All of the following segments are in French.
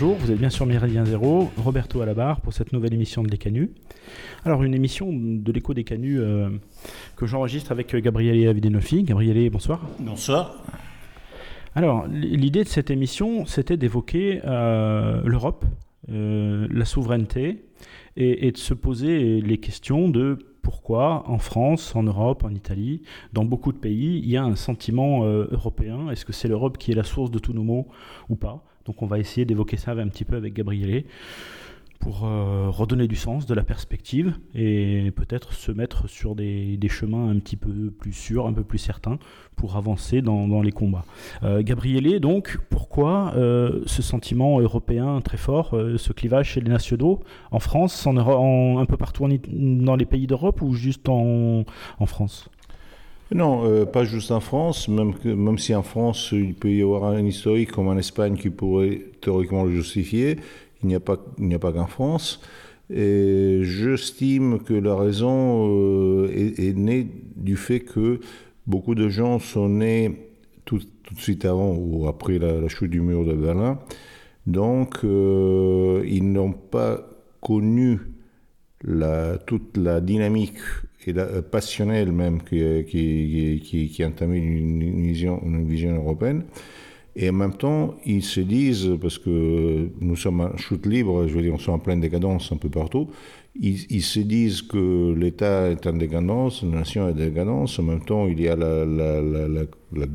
Bonjour. Vous êtes bien sur Méridien Zéro. Roberto à la barre pour cette nouvelle émission de l'Écanu. Alors, une émission de l'écho des Canus euh, que j'enregistre avec euh, Gabriele Avidenofi. Gabriele, bonsoir. Bonsoir. Alors, l'idée de cette émission, c'était d'évoquer euh, l'Europe, la souveraineté, et, de se poser les questions de pourquoi en France, en Europe, en Italie, dans beaucoup de pays, il y a un sentiment européen. Est-ce que c'est l'Europe qui est la source de tous nos maux ou pas? Donc on va essayer d'évoquer ça un petit peu avec Gabriele pour euh, redonner du sens, de la perspective et peut-être se mettre sur des, chemins un petit peu plus sûrs, un peu plus certains pour avancer dans, les combats. Euh, donc, pourquoi euh, ce sentiment européen très fort, ce clivage chez les nationaux en France, en, un peu partout dans les pays d'Europe ou juste en France? Non, euh, pas juste en France, même, même si en France il peut y avoir un historique comme en Espagne qui pourrait théoriquement le justifier, il n'y a pas, pas qu'en France. Et j'estime que la raison euh, est, née du fait que beaucoup de gens sont nés tout, de suite avant ou après la, chute du mur de Berlin. Donc, euh, ils n'ont pas connu toute la dynamique et la, euh, même qui, qui, qui, qui entamé une, vision, une vision européenne. Et en même temps, ils se disent, parce que nous sommes en chute libre, je veux dire, on est en pleine décadence un peu partout, ils, se disent que l'État est en décadence, la nation est en décadence, en même temps, il y a la, la, la,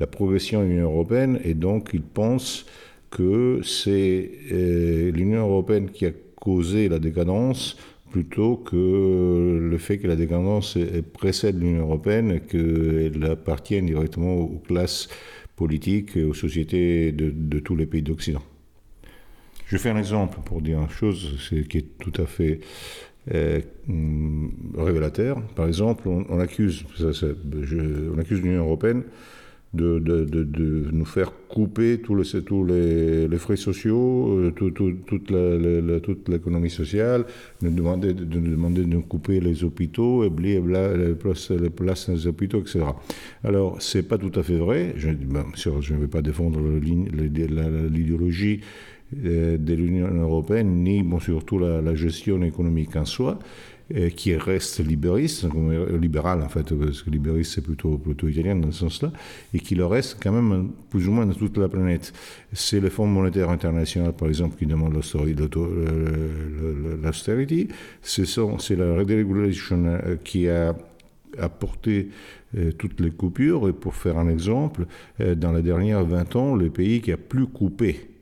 la progression de l'Union européenne, et donc ils pensent que c'est euh, l'Union européenne qui a causé la décadence plutôt que le fait que la décadence précède l'Union européenne qu'elle appartienne directement aux classes politiques et aux sociétés de, tous les pays d'Occident. Je fais un exemple pour dire une chose qui est tout à fait euh, révélateur. Par exemple, on, accuse, on accuse l'Union européenne de, de, de, nous faire couper tous les, tous les, les frais sociaux, euh, tout, toute, toute l'économie sociale, de demander, de nous demander de nous couper les hôpitaux, et les places, les places des hôpitaux, etc. Alors, c'est pas tout à fait vrai. Je, ne vais pas défendre l'idéologie euh, de l'Union européenne, ni bon, surtout la gestion économique en soi qui reste libériste, libéral en fait, parce que libériste c'est plutôt, plutôt italien dans ce sens-là, et qui le reste quand même plus ou moins dans toute la planète. C'est le Fonds monétaire international, par exemple, qui demande l'austérité. C'est la régulation euh, qui a apporté euh, toutes les coupures. Et pour faire un exemple, euh, dans les dernières 20 ans, le pays qui a plus coupé euh,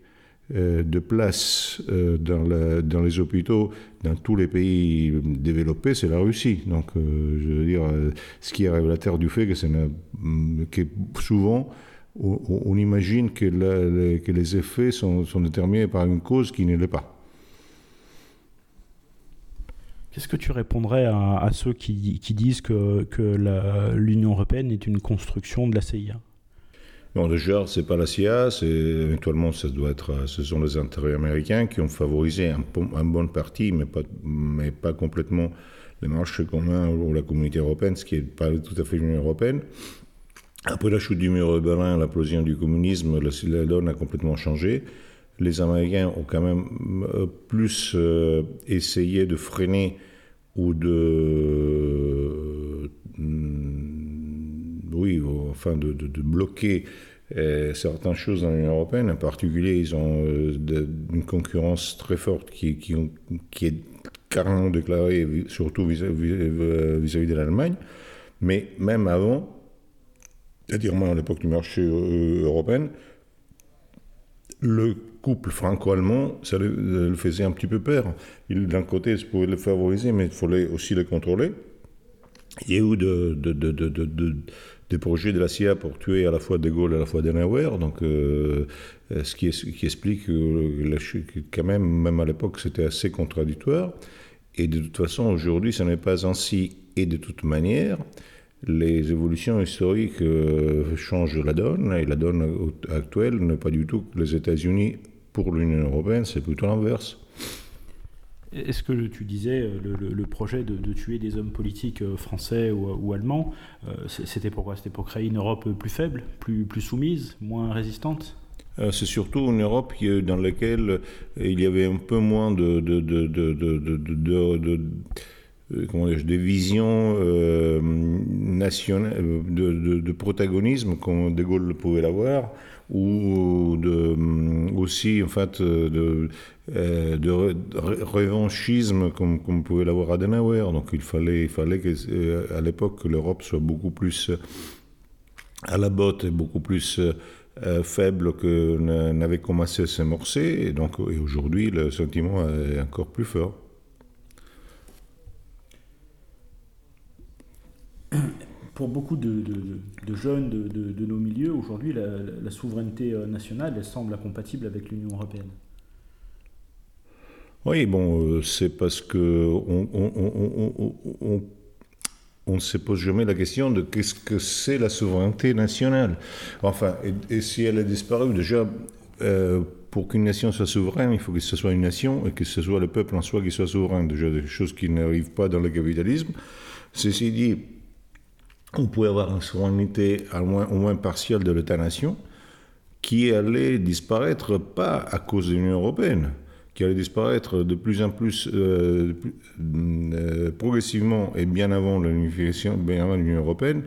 de place euh, dans, les hôpitaux dans tous les pays développés, c'est la Russie. Donc, euh, je veux dire, ce qui est révélateur du fait que, que souvent, on, imagine que, les effets sont, déterminés par une cause qui ne l'est pas. Qu'est-ce que tu répondrais à, ceux qui, disent que l'Union européenne est une construction de la CIA Bon, déjà, c'est pas la CIA, éventuellement, ça doit être, ce sont les intérêts américains qui ont favorisé un, un bon parti, mais pas, complètement les marchés communs ou la communauté européenne, ce qui n'est pas tout à fait l'Union européenne. Après la chute du mur de Berlin, l'implosion du communisme, la donne a complètement changé. Les Américains ont quand même euh, plus euh, essayé de freiner ou de oui, enfin de, bloquer euh, certaines choses dans l'Union européenne. En particulier, ils ont euh, une concurrence très forte qui, est carrément déclarée, surtout vis-à-vis de l'Allemagne. Mais même avant, c'est-à-dire à l'époque du marché euh, européen, le couple franco-allemand, ça le, faisait un petit peu peur. D'un côté, ça pouvait le favoriser, mais il fallait aussi le contrôler. Il y a eu de, des projets de la CIA pour tuer à la fois De Gaulle et à la fois Denauer, donc euh, ce, qui, explique que, quand même, même à l'époque, c'était assez contradictoire. Et de toute façon, aujourd'hui, ce n'est pas ainsi. Et de toute manière, les évolutions historiques euh, changent la donne, et la donne actuelle n'est pas du tout les États-Unis pour l'Union européenne, c'est plutôt l'inverse. Est-ce que tu disais euh, le, projet de, tuer des hommes politiques euh, français ou, allemands, euh, c'était pourquoi C'était pour créer une Europe plus faible, plus, soumise, moins résistante? C'est surtout une Europe dans laquelle il y avait un peu moins de, visions nationales, de, protagonisme comme De Gaulle pouvait l'avoir, ou de, aussi en fait de, de revanchisme comme, comme pouvait l'avoir Adenauer. Donc il fallait, il fallait que, l'époque que l'Europe soit beaucoup plus à la botte et beaucoup plus euh, faible que n'avait commencé à s'amorcer. Et aujourd'hui, le sentiment est encore plus fort. Pour beaucoup de, jeunes de, nos milieux, aujourd'hui, la, souveraineté euh, nationale elle semble incompatible avec l'Union européenne. Oui, bon, euh, c'est parce que on ne se pose jamais la question de qu'est-ce que c'est la souveraineté nationale. Enfin, et, si elle a disparu, déjà, euh, pour qu'une nation soit souveraine, il faut que ce soit une nation et que ce soit le peuple en soi qui soit souverain. Déjà, des choses qui n'arrivent pas dans le capitalisme. Ceci dit, on pouvait avoir une souveraineté au moins, partielle de l'État-nation qui allait disparaître pas à cause de l'Union européenne qui allait disparaître de plus en plus euh, euh, progressivement et bien avant l'Union européenne,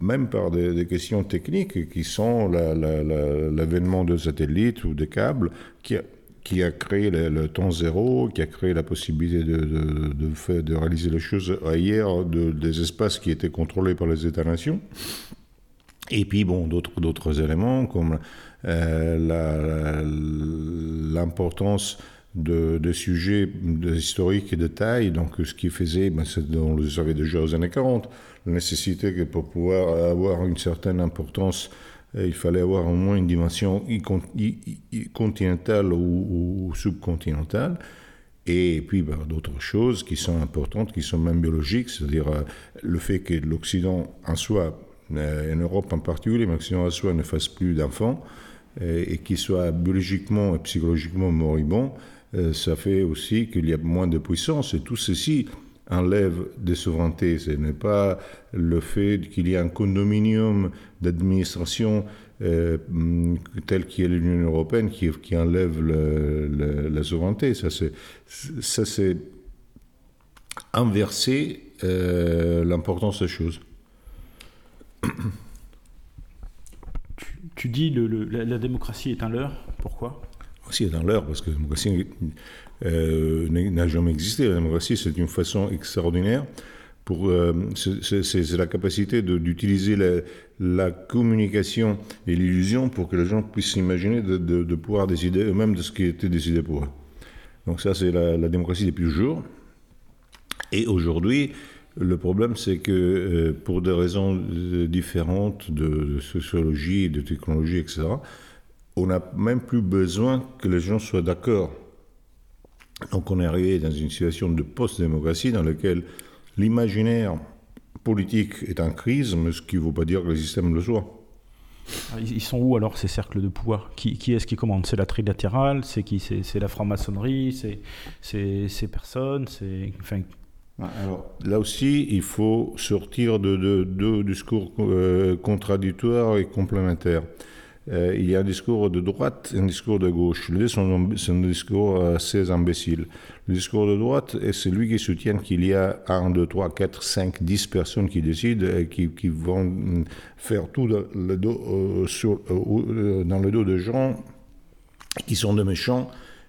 même par des, questions techniques qui sont l'avènement de satellites ou de câbles qui qui a créé le, temps zéro, qui a créé la possibilité de, de, de, réaliser les choses ailleurs, des espaces qui étaient contrôlés par les États-nations. Et puis, bon, d'autres éléments comme euh, l'importance de, sujets historiques et de taille. Donc, ce qui faisait, ben, on le savait déjà aux années 40, la nécessité que pour pouvoir avoir une certaine importance, il fallait avoir au moins une dimension continentale ou, subcontinentale. Et puis ben, d'autres choses qui sont importantes, qui sont même biologiques, c'est-à-dire euh, le fait que l'Occident en soi, euh, en Europe en particulier, mais l'Occident en soi ne fasse plus d'enfants et qu'il soit biologiquement et psychologiquement moribond, euh, ça fait aussi qu'il y a moins de puissance. Et tout ceci enlève des souverainetés. Ce n'est pas le fait qu'il y ait un condominium d'administration euh, tel qu'il est l'Union européenne qui, qui enlève la souveraineté. Ça, c'est inverser euh, l'importance des choses. Tu, dis le, la, la démocratie est un leurre. Pourquoi? Démocratie est dans l'heure, parce que la démocratie euh, n'a jamais existé. La démocratie, c'est une façon extraordinaire pour. Euh, c'est la capacité d'utiliser la, communication et l'illusion pour que les gens puissent s'imaginer de, pouvoir décider eux-mêmes de ce qui été décidé pour eux. Donc, ça, c'est la, la, démocratie depuis toujours. Et aujourd'hui, le problème, c'est que euh, pour des raisons différentes de, de sociologie, de technologie, etc., on n'a même plus besoin que les gens soient d'accord. Donc on est arrivé dans une situation de post-démocratie dans laquelle l'imaginaire politique est en crise, mais ce qui ne veut pas dire que le système le soit. Ah, ils sont où alors ces cercles de pouvoir? Qui, est-ce qui commande? C'est la trilatérale C'est qui? C'est la franc-maçonnerie? C'est ces personnes? C'est enfin... alors, là aussi, il faut sortir de deux discours euh, contradictoires et complémentaires. Euh, il y a un discours de droite et un discours de gauche. Les deux sont, un discours assez imbécile. Le discours de droite est celui qui soutient qu'il y a 1, 2, 3, 4, 5, 10 personnes qui décident et qui, qui vont faire tout le dos, euh, sur, euh, dans le dos de gens qui sont des méchants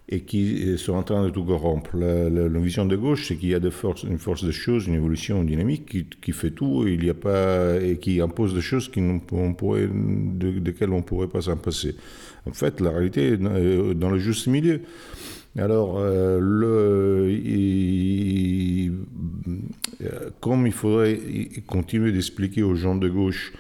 et qui sont en train de tout corrompre. La, vision de gauche, c'est qu'il y a une force de choses, une évolution dynamique qui, fait tout il y a pas, et qui impose des choses qui on pourrait, de, desquelles on ne pourrait pas s'en passer. En fait, la réalité est dans le juste milieu. Alors, euh, comme il faudrait continuer d'expliquer aux gens de gauche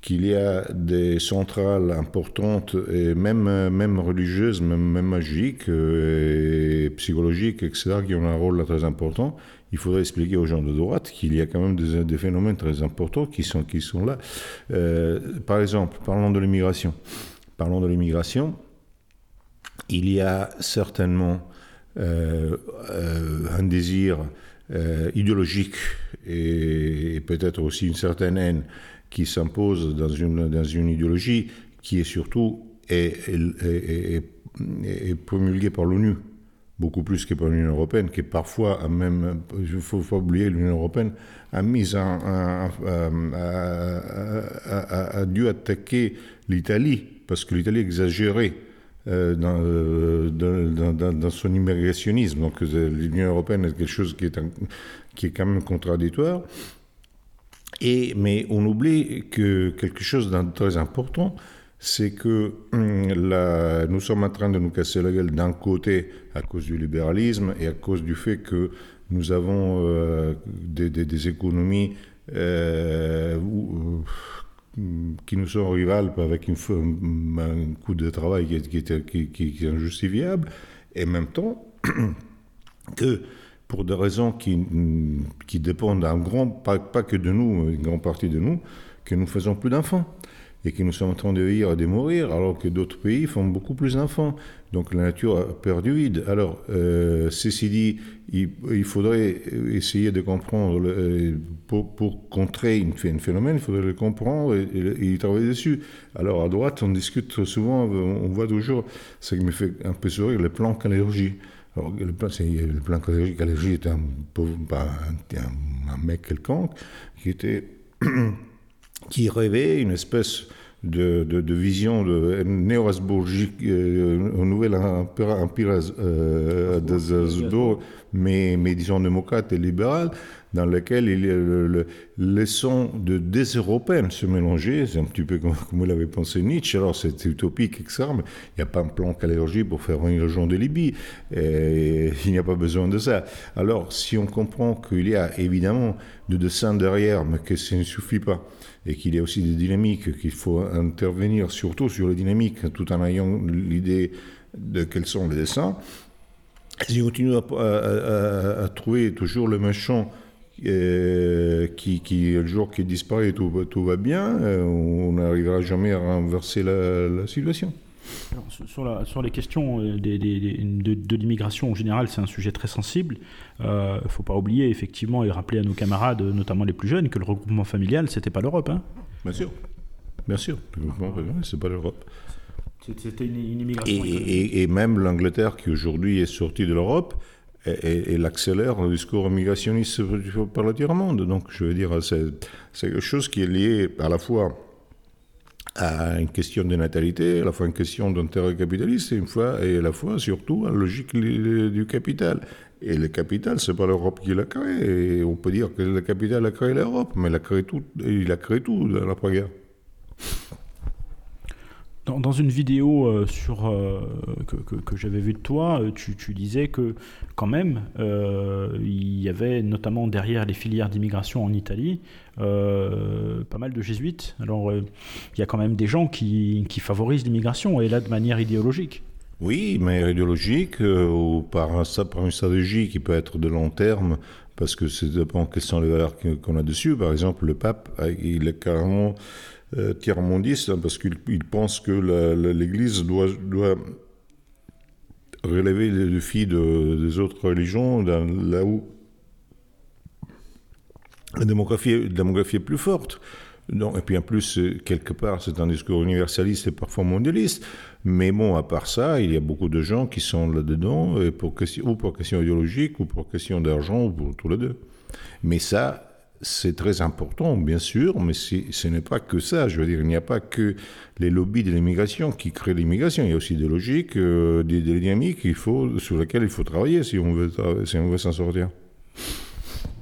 qu'il y a des centrales importantes, et même, même religieuses, même, même magiques, euh, et psychologiques, etc., qui ont un rôle très important. Il faudrait expliquer aux gens de droite qu'il y a quand même des, des, phénomènes très importants qui sont, qui sont là. Euh, par exemple, parlons de l'immigration. Parlons de l'immigration. Il y a certainement euh, un désir idéologique et peut-être aussi une certaine haine qui s'impose dans une, dans une idéologie qui est surtout est, est, promulguée par l'ONU, beaucoup plus que par l'Union européenne, qui parfois a même, il ne faut pas oublier, l'Union européenne a, mis a, dû attaquer l'Italie, parce que l'Italie exagérait euh, euh, dans, dans, dans, son immigrationnisme. Donc l'Union européenne est quelque chose qui est, qui est quand même contradictoire. Et, mais on oublie que quelque chose de très important, c'est que hum, nous sommes en train de nous casser la gueule d'un côté à cause du libéralisme et à cause du fait que nous avons euh, des, économies euh, qui nous sont rivales avec un coût de travail qui est, qui, est injustifiable, et en même temps que pour des raisons qui, qui dépendent un grand, pas, que de nous, une grande partie de nous, que nous faisons plus d'enfants et que nous sommes en train de vieillir et de mourir, alors que d'autres pays font beaucoup plus d'enfants. Donc la nature a perdu vide. Alors, euh, ceci dit, il, faudrait essayer de comprendre, euh, pour, contrer un phénomène, il faudrait le comprendre et, y travailler dessus. Alors à droite, on discute souvent, on voit toujours, ce qui me fait un peu sourire, le plan calérgie. Alors, le plan, le plan calérgie était un, un, un mec quelconque qui était qui rêvait une espèce de, de, vision de néo-habsbourgique, euh, un nouvel empire, empire euh, mais, mais disons démocrate et libéral, dans lequel il le, le, sons de des Européens se mélanger. C'est un petit peu comme, comme l'avez pensé Nietzsche. Alors c'est utopique, etc. Mais il n'y a pas un plan calérgie pour faire les gens de Libye. Il n'y a pas besoin de ça. Alors si on comprend qu'il y a évidemment de dessins derrière, mais que ça ne suffit pas, et qu'il y a aussi des dynamiques, qu'il faut intervenir surtout sur les dynamiques, tout en ayant l'idée de quels sont les dessins, si on continue à, à trouver toujours le méchant euh, qui, qui, le jour qui disparaît, tout, tout va bien, euh, on n'arrivera jamais à renverser la, situation. sur, la, sur, les questions euh, des, de, de l'immigration en général, c'est un sujet très sensible. Il ne faut pas oublier, effectivement, et rappeler à nos camarades, notamment les plus jeunes, que le regroupement familial, c'était pas l'Europe. Hein bien sûr. Bien sûr. Le regroupement familial, c'est pas l'Europe. C'était une, une, immigration. Et, et, et même l'Angleterre, qui aujourd'hui est sortie de l'Europe, et, l'accélère le discours migrationniste par le tiers-monde. Donc, je veux dire, c'est quelque chose qui est lié à la fois à une question de natalité, à la fois une question d'intérêt capitaliste, et, une fois, et à la fois, surtout, à la logique du capital. Et le capital, c'est pas l'Europe qui l'a créé. On peut dire que le capital a créé l'Europe, mais il a créé tout, il a créé tout dans l'après-guerre. Dans, une vidéo euh, sur, euh, que, que, j'avais vue de toi, euh, tu, tu, disais que quand même, il y avait notamment derrière les filières d'immigration en Italie pas mal de jésuites. Alors il y a quand même des gens qui, qui favorisent l'immigration, et là de manière idéologique. Oui, mais idéologique, ou par, par une stratégie qui peut être de long terme, parce que c'est dépend quelles sont les valeurs qu'on a dessus. Par exemple, le pape, il est carrément euh, tiers-mondiste, hein, parce qu'il pense que l'Église doit, relever les défis de, des autres religions, là où la démographie, est plus forte. Et puis en plus, quelque part, c'est un discours universaliste et parfois mondialiste. Mais bon, à part ça, il y a beaucoup de gens qui sont là-dedans, question, ou pour question idéologique, ou pour question d'argent, ou pour tous les deux. Mais ça, c'est très important, bien sûr, mais ce n'est pas que ça. Je veux dire, il n'y a pas que les lobbies de l'immigration qui créent l'immigration. Il y a aussi des logiques, euh, des, dynamiques sur lesquelles il faut travailler si on veut, si on veut s'en sortir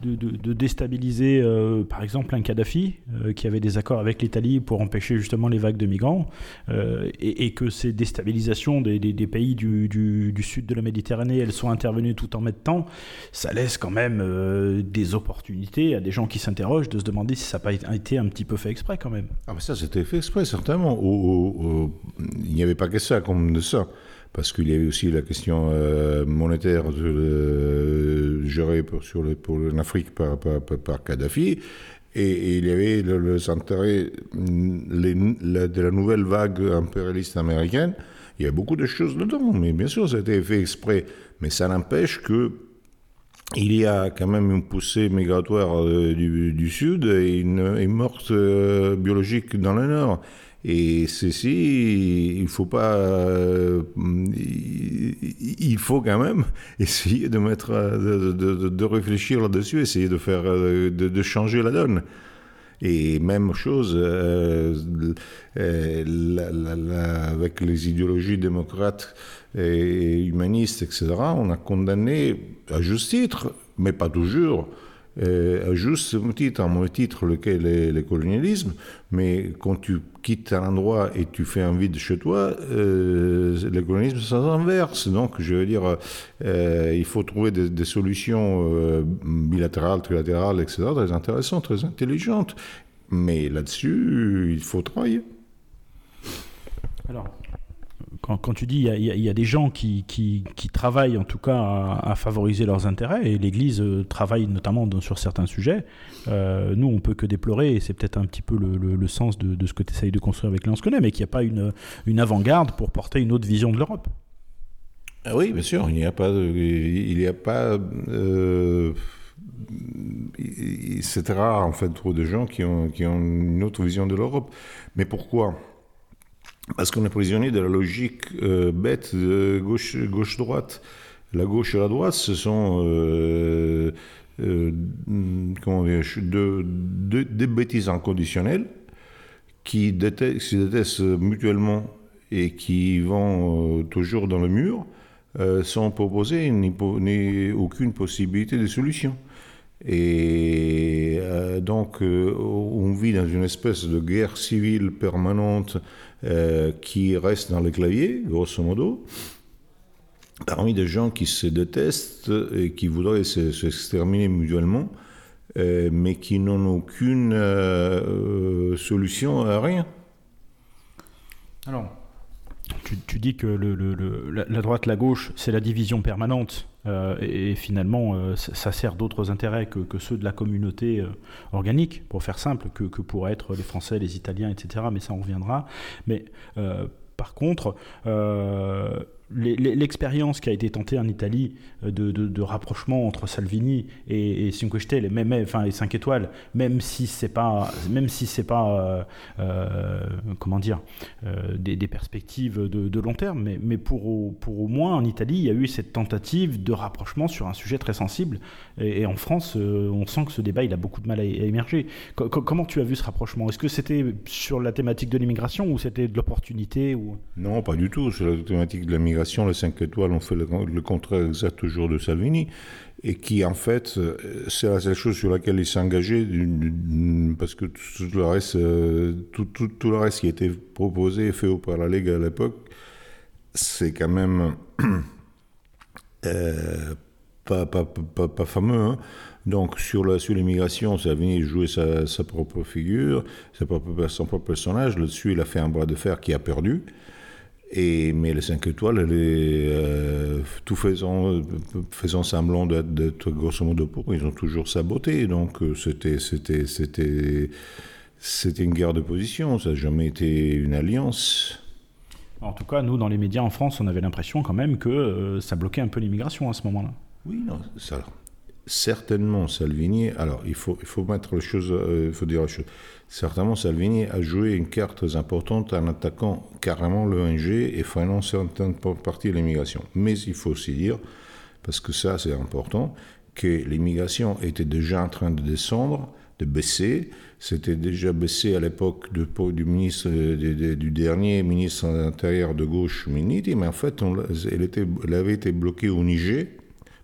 de, déstabiliser, euh, par exemple, un Kadhafi euh, qui avait des accords avec l'Italie pour empêcher justement les vagues de migrants, euh, et, que ces déstabilisations des, pays du, sud de la Méditerranée, elles sont intervenues tout en temps, ça laisse quand même des opportunités à des gens qui s'interrogent de se demander si ça n'a pas été un petit peu fait exprès quand même. Ah mais ça c'était fait exprès certainement. il n'y avait pas que ça comme de ça parce qu'il y avait aussi la question euh, monétaire de, gérée pour, sur le, l'Afrique par, Kadhafi, et, il y avait le, les, de la nouvelle vague impérialiste américaine. Il y a beaucoup de choses dedans, mais bien sûr, ça a été fait exprès. Mais ça n'empêche que il y a quand même une poussée migratoire euh, du, sud et une, morte euh, biologique dans le nord. Et ceci, il faut pas, euh, il faut quand même essayer de mettre, de, réfléchir là-dessus, essayer de faire, de, changer la donne. Et même chose euh, euh, avec les idéologies démocrates et humanistes, etc. On a condamné à juste titre, mais pas toujours, euh, juste titre, un titre, lequel est le colonialisme, mais quand tu quittes un endroit et tu fais un vide chez toi, euh, le colonialisme s'inverse. Donc, je veux dire, euh, il faut trouver des, des solutions euh, bilatérales, trilatérales, etc., très intéressantes, très intelligentes. Mais là-dessus, il faut travailler. Alors, quand, tu dis il y, a des gens qui, travaillent en tout cas à, favoriser leurs intérêts, et l'Église euh, travaille notamment sur certains sujets, euh, nous on peut que déplorer, et c'est peut-être un petit peu le, sens de, ce que tu essayes de construire avec Connaît, mais qu'il n'y a pas une, avant-garde pour porter une autre vision de l'Europe. Ah oui, bien sûr, il n'y a pas, il n'y a pas euh, c'est rare en fait trop de gens qui ont une autre vision de l'Europe. Mais pourquoi? Parce qu'on est prisonnier de la logique euh, bête de gauche-droite. la gauche et la droite, ce sont euh, euh, des bêtises inconditionnelles qui qui détestent mutuellement et qui vont toujours dans le mur sans proposer aucune possibilité de solution. Et euh, donc, euh, on vit dans une espèce de guerre civile permanente euh, qui reste dans les claviers, grosso modo, parmi des gens qui se détestent et qui voudraient s'exterminer se, mutuellement, euh, mais qui n'ont aucune solution à rien. Alors, tu, dis que la droite, la gauche, c'est la division permanente euh, et, finalement, euh, ça sert d'autres intérêts que, ceux de la communauté euh, organique, pour faire simple, que, que pourraient être les Français, les Italiens, etc. Mais ça, on reviendra. Mais par contre, l'expérience qui a été tentée en Italie de, de, rapprochement entre Salvini et, et même, enfin les 5 étoiles, même si c'est pas, même si c'est pas, euh, euh, comment dire, euh, des, perspectives de, long terme, mais, mais pour, au, pour au moins en Italie, il y a eu cette tentative de rapprochement sur un sujet très sensible. Et, et en France, euh, on sent que ce débat, il a beaucoup de mal à, émerger. Comment tu as vu ce rapprochement? Est-ce que c'était sur la thématique de l'immigration ou c'était de l'opportunité ou... Non, pas du tout. Sur la thématique de les 5 étoiles ont fait le, contraire exact toujours de Salvini, et qui en fait, c'est la seule chose sur laquelle il s'est engagé, parce que tout le reste, tout, tout, tout, le reste qui était proposé et fait par la Ligue à l'époque, c'est quand même euh, pas, pas, pas, pas, fameux. Hein. Donc sur l'immigration, sur Salvini jouait sa, sa, propre figure, sa propre, son propre personnage. Là-dessus, il a fait un bras de fer qui a perdu. Et, mais les 5 étoiles, elle est, euh, tout faisant, faisant semblant d'être grosso modo pour, ils ont toujours saboté. Donc euh, c'était, c'était, c'était, c'était une guerre de position, ça n'a jamais été une alliance. En tout cas, nous, dans les médias en France, on avait l'impression quand même que euh, ça bloquait un peu l'immigration à ce moment-là. Oui, non, ça, certainement Salvini. Alors, il faut, il faut mettre les choses, euh, il faut dire les choses. Certainement, Salvini a joué une carte très importante en attaquant carrément l'ONG et freinant certaines parties de l'immigration. Mais il faut aussi dire, parce que ça c'est important, que l'immigration était déjà en train de descendre, de baisser. C'était déjà baissé à l'époque du dernier ministre de l'Intérieur de gauche, Miniti, mais en fait, elle, avait été bloquée au Niger,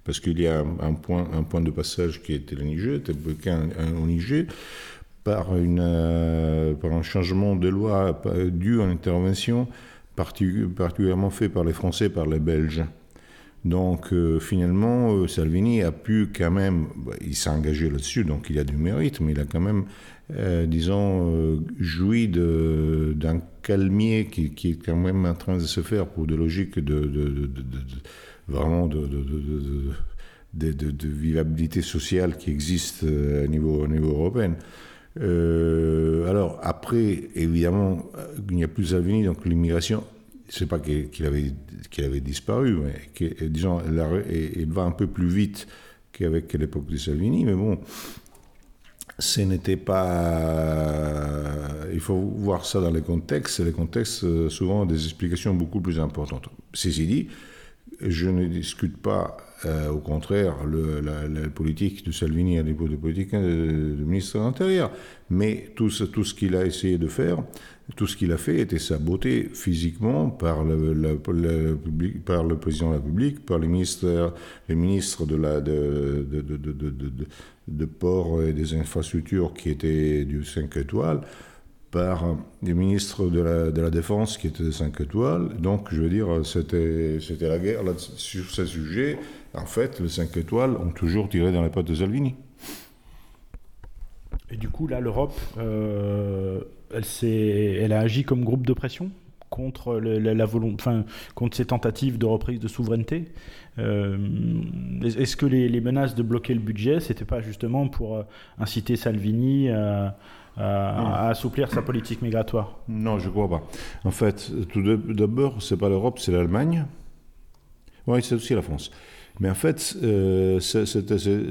parce qu'il y a un, un, point, un point de passage qui était le Niger, était bloqué au Niger par, euh, un changement de loi dû à une intervention particulièrement fait par les Français, par les Belges. Donc euh, finalement, euh, Salvini a pu quand même, bah, il s'est engagé là-dessus, donc il a du mérite, mais il a quand même, euh, disons, joui d'un calmier qui, est quand même en train de se faire pour des logiques de, de, de, de vivabilité sociale qui existent au niveau, au niveau européen. Euh, alors après, évidemment, il n'y a plus Salvini, donc l'immigration, c'est pas qu'il qu avait, disparu, mais que, disons, elle, va un peu plus vite qu'avec l'époque de Salvini, mais bon, ce n'était pas. Il faut voir ça dans les contextes, et les contextes, souvent, ont des explications beaucoup plus importantes. Ceci dit, je ne discute pas, euh, au contraire, la, politique de Salvini à l'époque de politique euh, de, ministre de l'Intérieur. Mais tout ce, tout ce qu'il a essayé de faire, tout ce qu'il a fait était saboté physiquement par le, président de la République, par les ministres, les ministres de, la, de, de, de, de, port et des infrastructures qui étaient du 5 étoiles par des ministres de la, de la Défense qui étaient des 5 étoiles. Donc, je veux dire, c'était, la guerre sur ce sujet. En fait, les 5 étoiles ont toujours tiré dans les pattes de Salvini. Et du coup, là, l'Europe, euh, elle, s'est, elle a agi comme groupe de pression contre, la, enfin, contre ces tentatives de reprise de souveraineté. Euh, est-ce que les, les, menaces de bloquer le budget, c'était pas justement pour euh, inciter Salvini à à, assouplir sa politique migratoire? Non, je ne crois pas. En fait, tout d'abord, ce n'est pas l'Europe, c'est l'Allemagne. Oui, c'est aussi la France. Mais en fait, euh,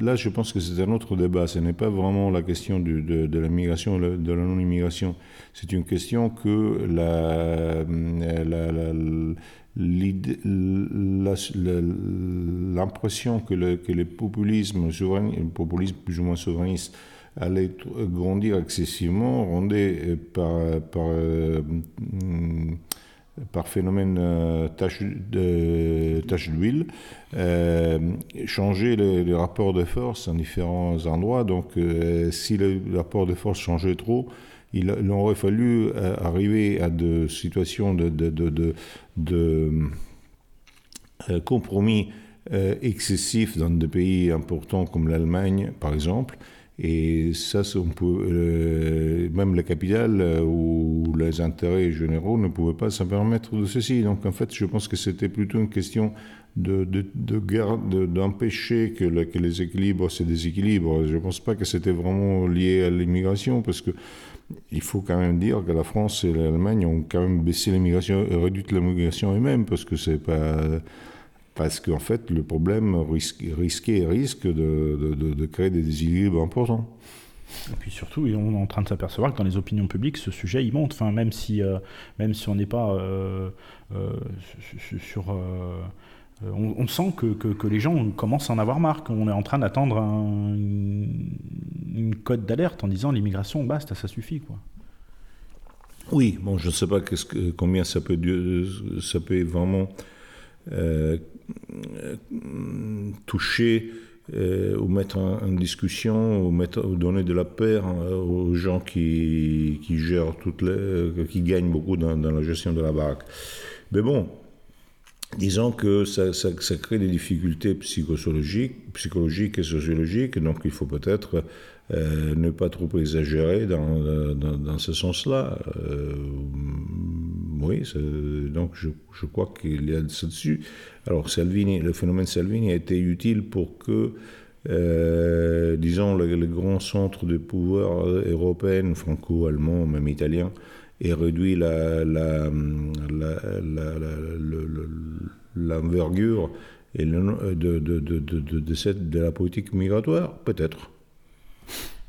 là, je pense que c'est un autre débat. Ce n'est pas vraiment la question de, de, la migration, de la non-immigration. C'est une question que l'impression que, le, que les populismes, le populisme plus ou moins souverainiste, allait grandir excessivement, rendait euh, par, par, euh, par phénomène euh, tache de tache d'huile, changer les, rapports de force en différents endroits. Donc, si le rapport de force changeait trop, il, aurait fallu arriver à des situations de compromis excessifs dans des pays importants comme l'Allemagne, par exemple, et ça, on peut, euh, même la capitale euh, ou les intérêts généraux ne pouvaient pas se permettre de ceci. Donc en fait, je pense que c'était plutôt une question de, de, d'empêcher que, que, les équilibres se déséquilibrent. Je ne pense pas que c'était vraiment lié à l'immigration parce que il faut quand même dire que la France et l'Allemagne ont quand même baissé l'immigration, réduit l'immigration eux-mêmes parce que c'est pas parce qu'en fait, le problème risque, risquait et risque de, de, créer des déséquilibres importants. Et puis surtout, on est en train de s'apercevoir que dans les opinions publiques, ce sujet, il monte. Enfin, même si, euh, même si on n'est pas euh, euh, sur... On, sent que, que, les gens commencent à en avoir marre, qu'on est en train d'attendre une, code d'alerte en disant l'immigration, basta, ça suffit. Quoi. Oui, bon, je ne sais pas que, combien ça peut, ça peut vraiment euh, toucher euh, ou mettre en, discussion ou, donner de la paire hein, aux gens qui, qui gèrent toutes les, euh, qui gagnent beaucoup dans, la gestion de la baraque. Mais bon, disons que ça, ça, crée des difficultés psychologiques, psychologiques et sociologiques, donc il faut peut-être euh, ne pas trop exagérer dans, dans, ce sens-là. Euh, oui, donc je, je crois qu'il y a ça dessus. Alors Salvini, le phénomène Salvini a été utile pour que, euh, disons, le, le, grand centre de pouvoir européen, franco-allemand, même italien, ait réduit la, la, l'envergure et de, de, de la politique migratoire Peut-être.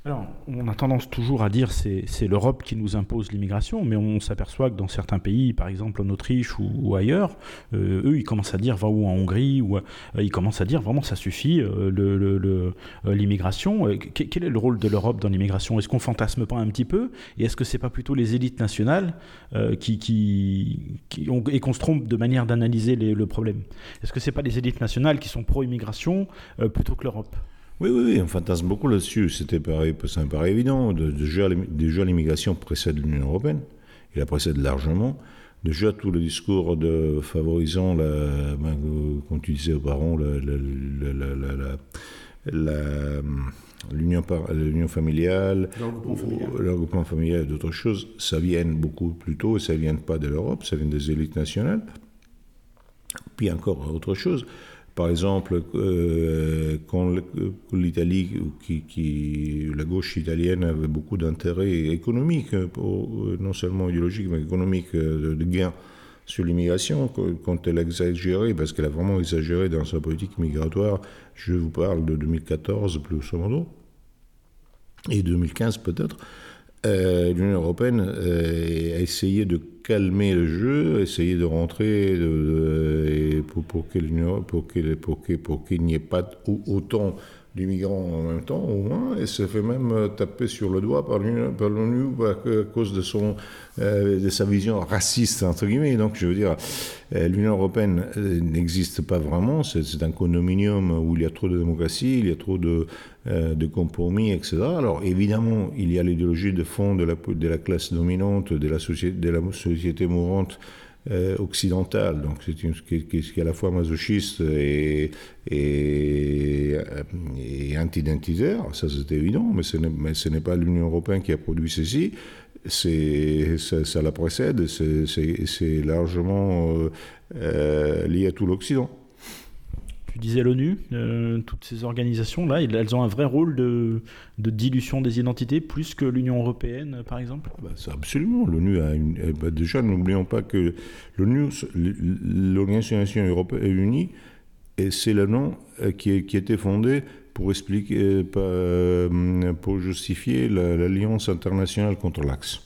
Alors, on a tendance toujours à dire c'est c'est l'Europe qui nous impose l'immigration, mais on s'aperçoit que dans certains pays, par exemple en Autriche ou, ailleurs, euh, eux, ils commencent à dire, va où en Hongrie, ou euh, ils commencent à dire vraiment ça suffit, euh, l'immigration. quel est le rôle de l'Europe dans l'immigration? Est-ce qu'on fantasme pas un petit peu? Et est-ce que c'est pas plutôt les élites nationales qui ont, et qu'on se trompe de manière d'analyser le problème? Est-ce que c'est pas les élites nationales qui sont pro-immigration plutôt que l'Europe? Oui, oui, oui, on fantasme beaucoup là-dessus. C'était pareil, ça me paraît évident. De, déjà, l'immigration précède l'Union européenne. Il la précède largement. Déjà, tout le discours de favorisant, la, ben, comme tu disais auparavant, l'union familiale, le regroupement familial et d'autres choses, ça vient beaucoup plus tôt et ça ne vient pas de l'Europe, ça vient des élites nationales. Puis encore autre chose, par exemple, euh, quand l'Italie, qui, la gauche italienne avait beaucoup d'intérêt économique, euh, non seulement idéologique, mais économique, euh, de gain sur l'immigration, quand elle a exagéré, parce qu'elle a vraiment exagéré dans sa politique migratoire, je vous parle de 2014 plus ou modo, et 2015 peut-être, euh, l'Union européenne a essayé de calmer le jeu, essayer de rentrer pour, pour qu'il n'y ait pas autant d'immigrants en même temps, au moins, et se fait même euh, taper sur le doigt par l'ONU à cause de, son, euh, de sa vision raciste, entre guillemets. Donc, je veux dire, euh, l'Union européenne n'existe pas vraiment, c'est un condominium où il y a trop de démocratie, il y a trop de, de compromis, etc. Alors, évidemment, il y a l'idéologie de fond de la, de la classe dominante, de la société, de la société mourante, euh, occidentale. Donc c'est une qui, qui, est à la fois masochiste et, et anti-identitaire, ça c'est évident, mais ce n'est pas l'Union européenne qui a produit ceci. Ça, la précède, c'est largement euh, euh, lié à tout l'Occident. Tu disais l'ONU, euh, toutes ces organisations-là, elles ont un vrai rôle de, dilution des identités, plus que l'Union européenne, par exemple? Bah, Absolument. L'ONU a une, eh ben, déjà, n'oublions pas que l'ONU, l'Organisation des Nations Unies, c'est le nom euh, qui, a été fondé pour expliquer, euh, pour justifier l'Alliance internationale contre l'Axe.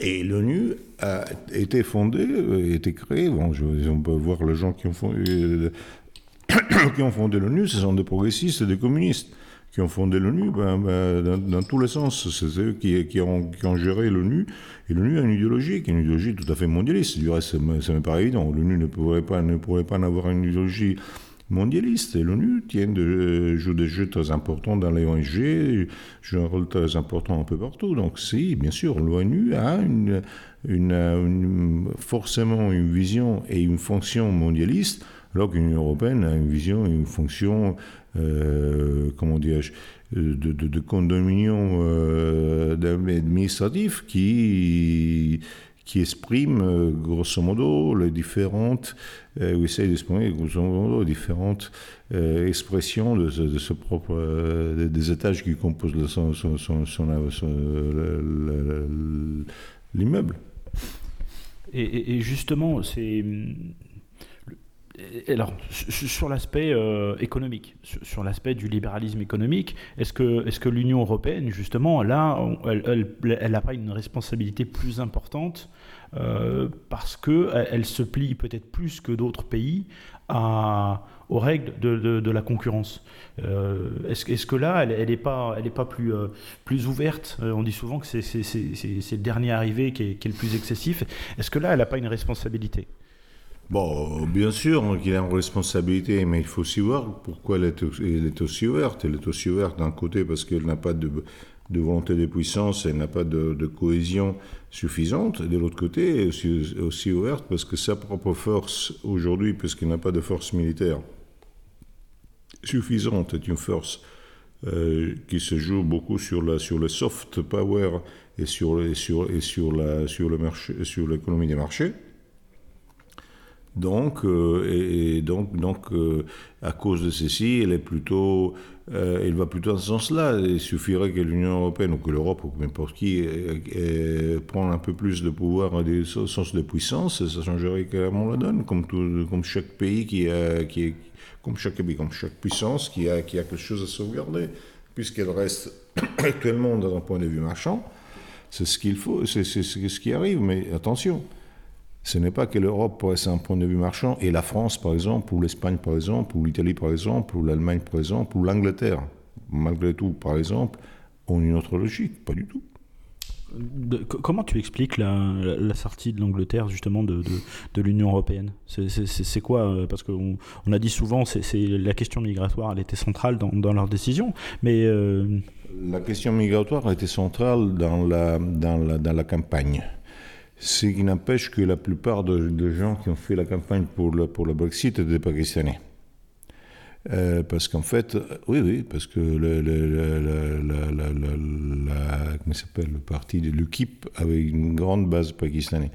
Et l'ONU a été fondée, a euh, été créée. Bon, on peut voir les gens qui ont fondé, euh, qui ont fondé l'ONU, ce sont des progressistes et des communistes qui ont fondé l'ONU ben, ben, dans, tous les sens. C'est eux qui, ont, géré l'ONU. Et l'ONU a une idéologie, qui est une idéologie tout à fait mondialiste. Du reste, ça me paraît évident. L'ONU ne pourrait pas, ne pourrait pas avoir une idéologie mondialiste. Et l'ONU joue des jeux très importants dans les ONG, joue un rôle très important un peu partout. Donc si, bien sûr, l'ONU a forcément une vision et une fonction mondialiste, alors que l'Union européenne a une vision et une fonction, euh, comment dirais-je, de, de, de condominium euh, administratif qui qui exprime euh, grosso modo les différentes, euh, ou essaye d'exprimer grosso modo différentes euh, expressions de, ce propre, euh, des étages qui composent l'immeuble. Et, justement, c'est alors, sur l'aspect économique, sur, l'aspect du libéralisme économique, est-ce que, est que l'Union européenne, justement, là, elle n'a pas une responsabilité plus importante euh, parce qu'elle elle se plie peut-être plus que d'autres pays aux règles de, la concurrence. Euh, est-ce, que là, elle n'est pas, plus, plus ouverte? On dit souvent que c'est, le dernier arrivé qui est, qui est le plus excessif. Est-ce que là, elle n'a pas une responsabilité? Bon, bien sûr qu'il a une responsabilité, mais il faut aussi voir pourquoi elle est, aussi ouverte? Elle est aussi ouverte d'un côté parce qu'elle n'a pas de, volonté de puissance, elle n'a pas de, cohésion suffisante. De l'autre côté, aussi, aussi, ouverte parce que sa propre force aujourd'hui, puisqu'elle n'a pas de force militaire suffisante, est une force euh, qui se joue beaucoup sur, la, le soft power et et et sur l'économie des marchés. Donc, euh, et, donc, donc euh, à cause de ceci, elle est plutôt, euh, elle va plutôt dans ce sens-là. Il suffirait que l'Union européenne ou que l'Europe ou n'importe qui prenne un peu plus de pouvoir des sens de puissance, ça changerait carrément la donne, comme, tout, comme chaque pays qui est, comme chaque comme chaque puissance qui a, qui a quelque chose à sauvegarder, puisqu'elle reste actuellement dans un point de vue marchand. C'est ce qu'il faut, c'est ce qui arrive, mais attention. Ce n'est pas que l'Europe c'est un point de vue marchand, et la France, par exemple, ou l'Espagne, par exemple, ou l'Italie, par exemple, ou l'Allemagne, par exemple, ou l'Angleterre, malgré tout, par exemple, ont une autre logique. Pas du tout. comment tu expliques la, sortie de l'Angleterre justement de, de, l'Union européenne? C'est quoi euh, Parce qu'on on a dit souvent c'est la question migratoire, elle était centrale dans, dans leur décision, mais euh, la question migratoire centrale dans la, dans la, dans la campagne. Ce qui n'empêche que la plupart de, gens qui ont fait la campagne pour le, Brexit étaient des Pakistanais. Euh, parce qu'en fait, oui, oui, parce que le, le, le parti de l'UKIP avait une grande base pakistanaise.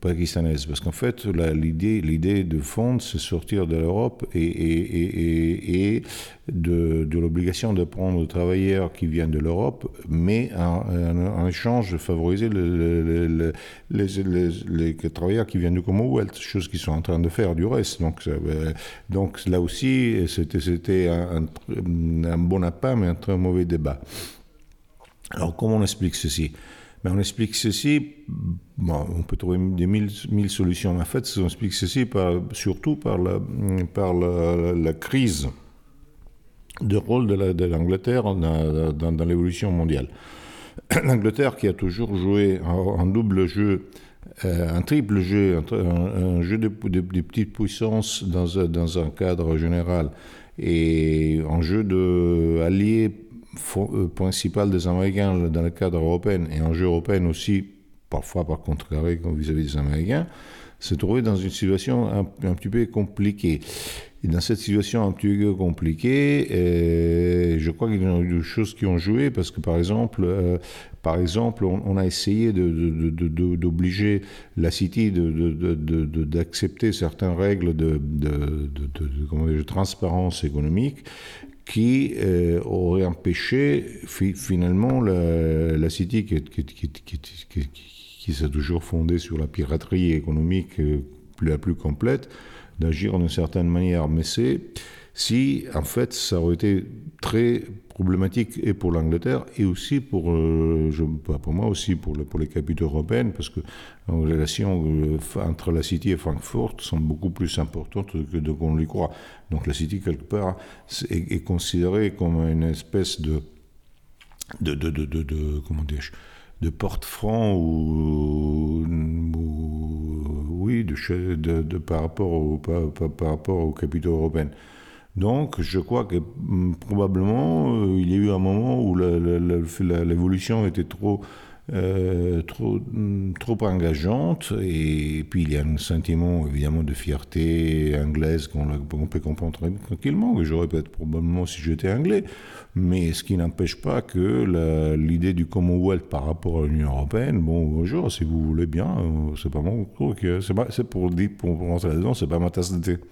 Pakistanaise. Parce qu'en fait, l'idée, de fond, c'est sortir de l'Europe et, et, et, de, de l'obligation de prendre des travailleurs qui viennent de l'Europe, mais en, échange de favoriser le, les, les, les, travailleurs qui viennent du Commonwealth, chose qu'ils sont en train de faire du reste. Donc, euh, donc là aussi, c'était, c'était un, un bon appât, mais un très mauvais débat. Alors, comment on explique ceci? On explique ceci, bon, on peut trouver des mille, mille, solutions, en fait, on explique ceci surtout par la, par la, crise de rôle de l'Angleterre dans, l'évolution mondiale. L'Angleterre qui a toujours joué en, double jeu, euh, un triple jeu, un, jeu de, petites puissances dans, un cadre général et un jeu de alliés principal des Américains dans le cadre européen et en jeu européen aussi, parfois par contre vis-à-vis des Américains, se trouvait dans une situation un, petit peu compliquée. Et dans cette situation un petit peu compliquée, euh, je crois qu'il y a eu des choses qui ont joué parce que par exemple, euh, par exemple on, a essayé d'obliger la City d'accepter certaines règles de transparence économique qui euh, aurait empêché finalement la, la City, qui, qui, qui, qui s'est toujours fondée sur la piraterie économique euh, la plus complète, d'agir d'une certaine manière. Mais c'est si, en fait, ça aurait été très problématique et pour l'Angleterre et aussi pour, euh, je, pour moi aussi pour, le, pour les capitaux européennes, parce que les relations euh, entre la City et Francfort sont beaucoup plus importantes que qu'on lui croit. Donc la City, quelque part, est, considérée comme une espèce de, de, de, de, de, comment dire de porte-franc ou, ou, oui de, par rapport au par, par rapport aux capitaux européens. Donc, je crois que mm, probablement, euh, il y a eu un moment où l'évolution était trop, euh, trop, mm, trop engageante, et puis il y a un sentiment évidemment de fierté anglaise qu'on peut comprendre tranquillement, que j'aurais peut-être probablement si j'étais anglais, mais ce qui n'empêche pas que l'idée du Commonwealth par rapport à l'Union européenne, bon, bonjour, si vous voulez bien, euh, c'est pas mon truc, c'est pour, pour rentrer là-dedans, c'est pas ma tasse de thé.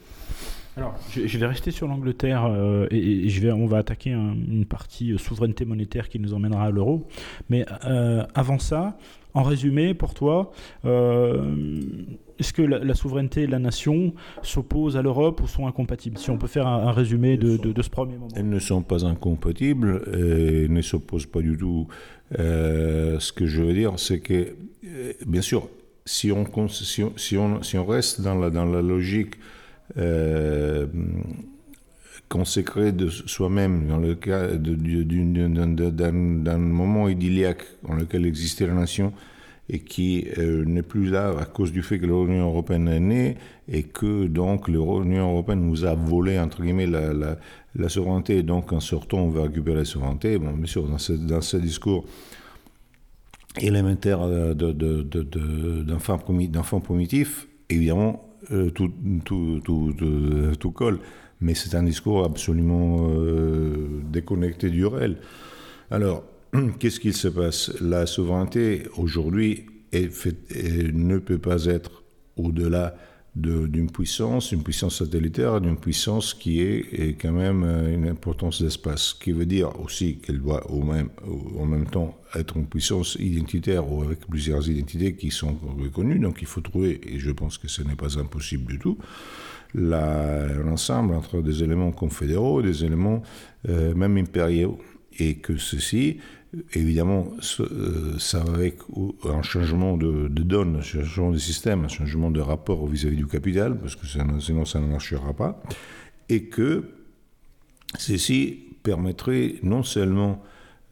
Alors, je, vais rester sur l'Angleterre euh, et, on va attaquer une partie euh, souveraineté monétaire qui nous emmènera à l'euro. Mais euh, avant ça, en résumé, pour toi, est-ce que la, souveraineté et la nation s'opposent à l'Europe ou sont incompatibles? Si on peut faire un, résumé de, ce premier moment. Elles ne sont pas incompatibles et ne s'opposent pas du tout. ce que je veux dire, c'est que, bien sûr, si on, reste dans la, logique consacré de soi-même dans le cas d'un moment idylliaque dans lequel existait la nation et qui euh, n'est plus là à cause du fait que l'Union européenne est née et que donc l'Union européenne nous a volé entre guillemets la, la, souveraineté et donc en sortant on va récupérer la souveraineté. Bon, bien sûr, dans ce, dans ce discours élémentaire d'un de, de, de, primitif, évidemment, euh, tout, tout, colle. Mais c'est un discours absolument euh, déconnecté du réel. Alors, qu'est-ce qu'il se passe? La souveraineté, aujourd'hui, ne peut pas être au-delà d'une puissance, une puissance satellitaire, d'une puissance qui est, quand même euh, une importance d'espace, ce qui veut dire aussi qu'elle doit au même, en même temps être une puissance identitaire ou avec plusieurs identités qui sont reconnues. Donc il faut trouver, et je pense que ce n'est pas impossible du tout, l'ensemble entre des éléments confédéraux des éléments euh, même impériaux. Et que ceci Évidemment, euh, ça va avec un changement de, donne, un changement de système, un changement de rapport vis-à-vis du capital, parce que sinon ça ne marchera pas, et que ceci permettrait non seulement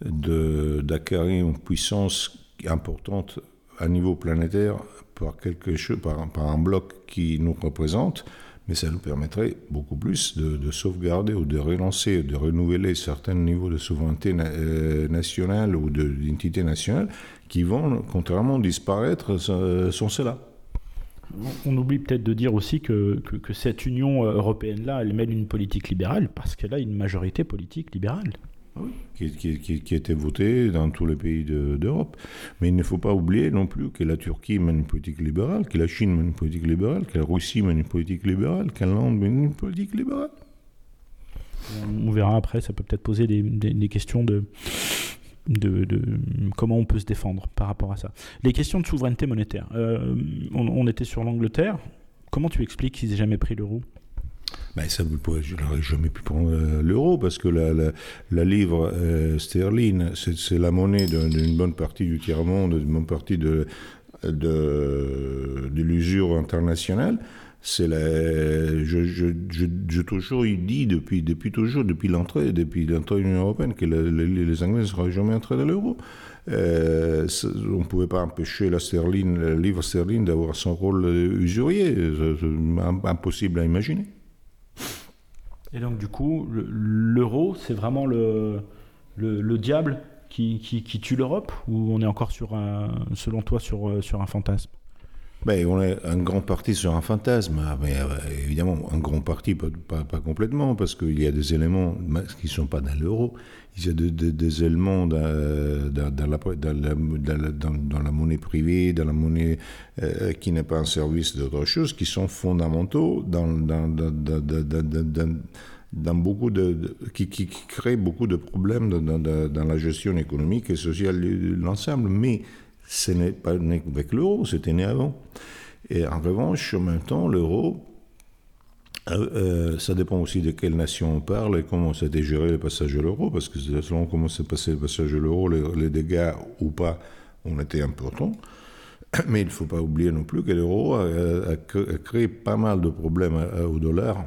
d'acquérir une puissance importante à niveau planétaire par, quelque chose, par un bloc qui nous représente, mais ça nous permettrait beaucoup plus de, sauvegarder ou de relancer, de renouveler certains niveaux de souveraineté euh, nationale ou d'identité nationale qui vont, contrairement, disparaître sans cela. On oublie peut-être de dire aussi que, que, que cette Union européenne-là, elle mène une politique libérale parce qu'elle a une majorité politique libérale. Ah qui, qui, a été voté dans tous les pays d'Europe. Mais il ne faut pas oublier non plus que la Turquie mène une politique libérale, que la Chine mène une politique libérale, que la Russie mène une politique libérale, que l'Inde mène une politique libérale. On verra après, ça peut peut-être poser des, questions de, de, comment on peut se défendre par rapport à ça. Les questions de souveraineté monétaire. Euh, on, était sur l'Angleterre. Comment tu expliques qu'ils n'aient jamais pris l'euro? Ben ça, je n'aurais jamais pu prendre euh, l'euro parce que la, la, livre euh, sterling, c'est la monnaie d'une bonne partie du tiers-monde, d'une bonne partie de, de, l'usure internationale. C'est la, je, je, je, toujours dit depuis, depuis toujours, depuis l'entrée, depuis l'entrée de l'Union européenne, que les Anglais ne seraient jamais entrés dans l'euro. Euh, on ne pouvait pas empêcher la sterling, le livre sterling d'avoir son rôle usurier. Impossible à imaginer. Et donc, du coup, l'euro, c'est vraiment le, le, diable qui, tue l'Europe Ou on est encore, sur un, selon toi, sur, sur un fantasme? Ben, on est un grand parti sur un fantasme, ah, mais euh, évidemment, un grand parti, pas, pas, complètement, parce qu'il y a des éléments qui ne sont pas dans l'euro. Il y a des éléments dans, dans, la, dans, la, monnaie privée, dans la monnaie euh, qui n'est pas un service d'autre chose, qui sont fondamentaux dans, dans beaucoup de, qui, qui, créent beaucoup de problèmes dans, la gestion économique et sociale de l'ensemble. Mais ce n'est pas né avec l'euro, c'était né avant. Et en revanche, en même temps, l'euro, euh, euh, ça dépend aussi de quelle nation on parle et comment ça a été géré le passage de l'euro, parce que selon comment s'est passé le passage de l'euro, les, dégâts ou pas ont été importants. Mais il ne faut pas oublier non plus que l'euro a, créé pas mal de problèmes au dollar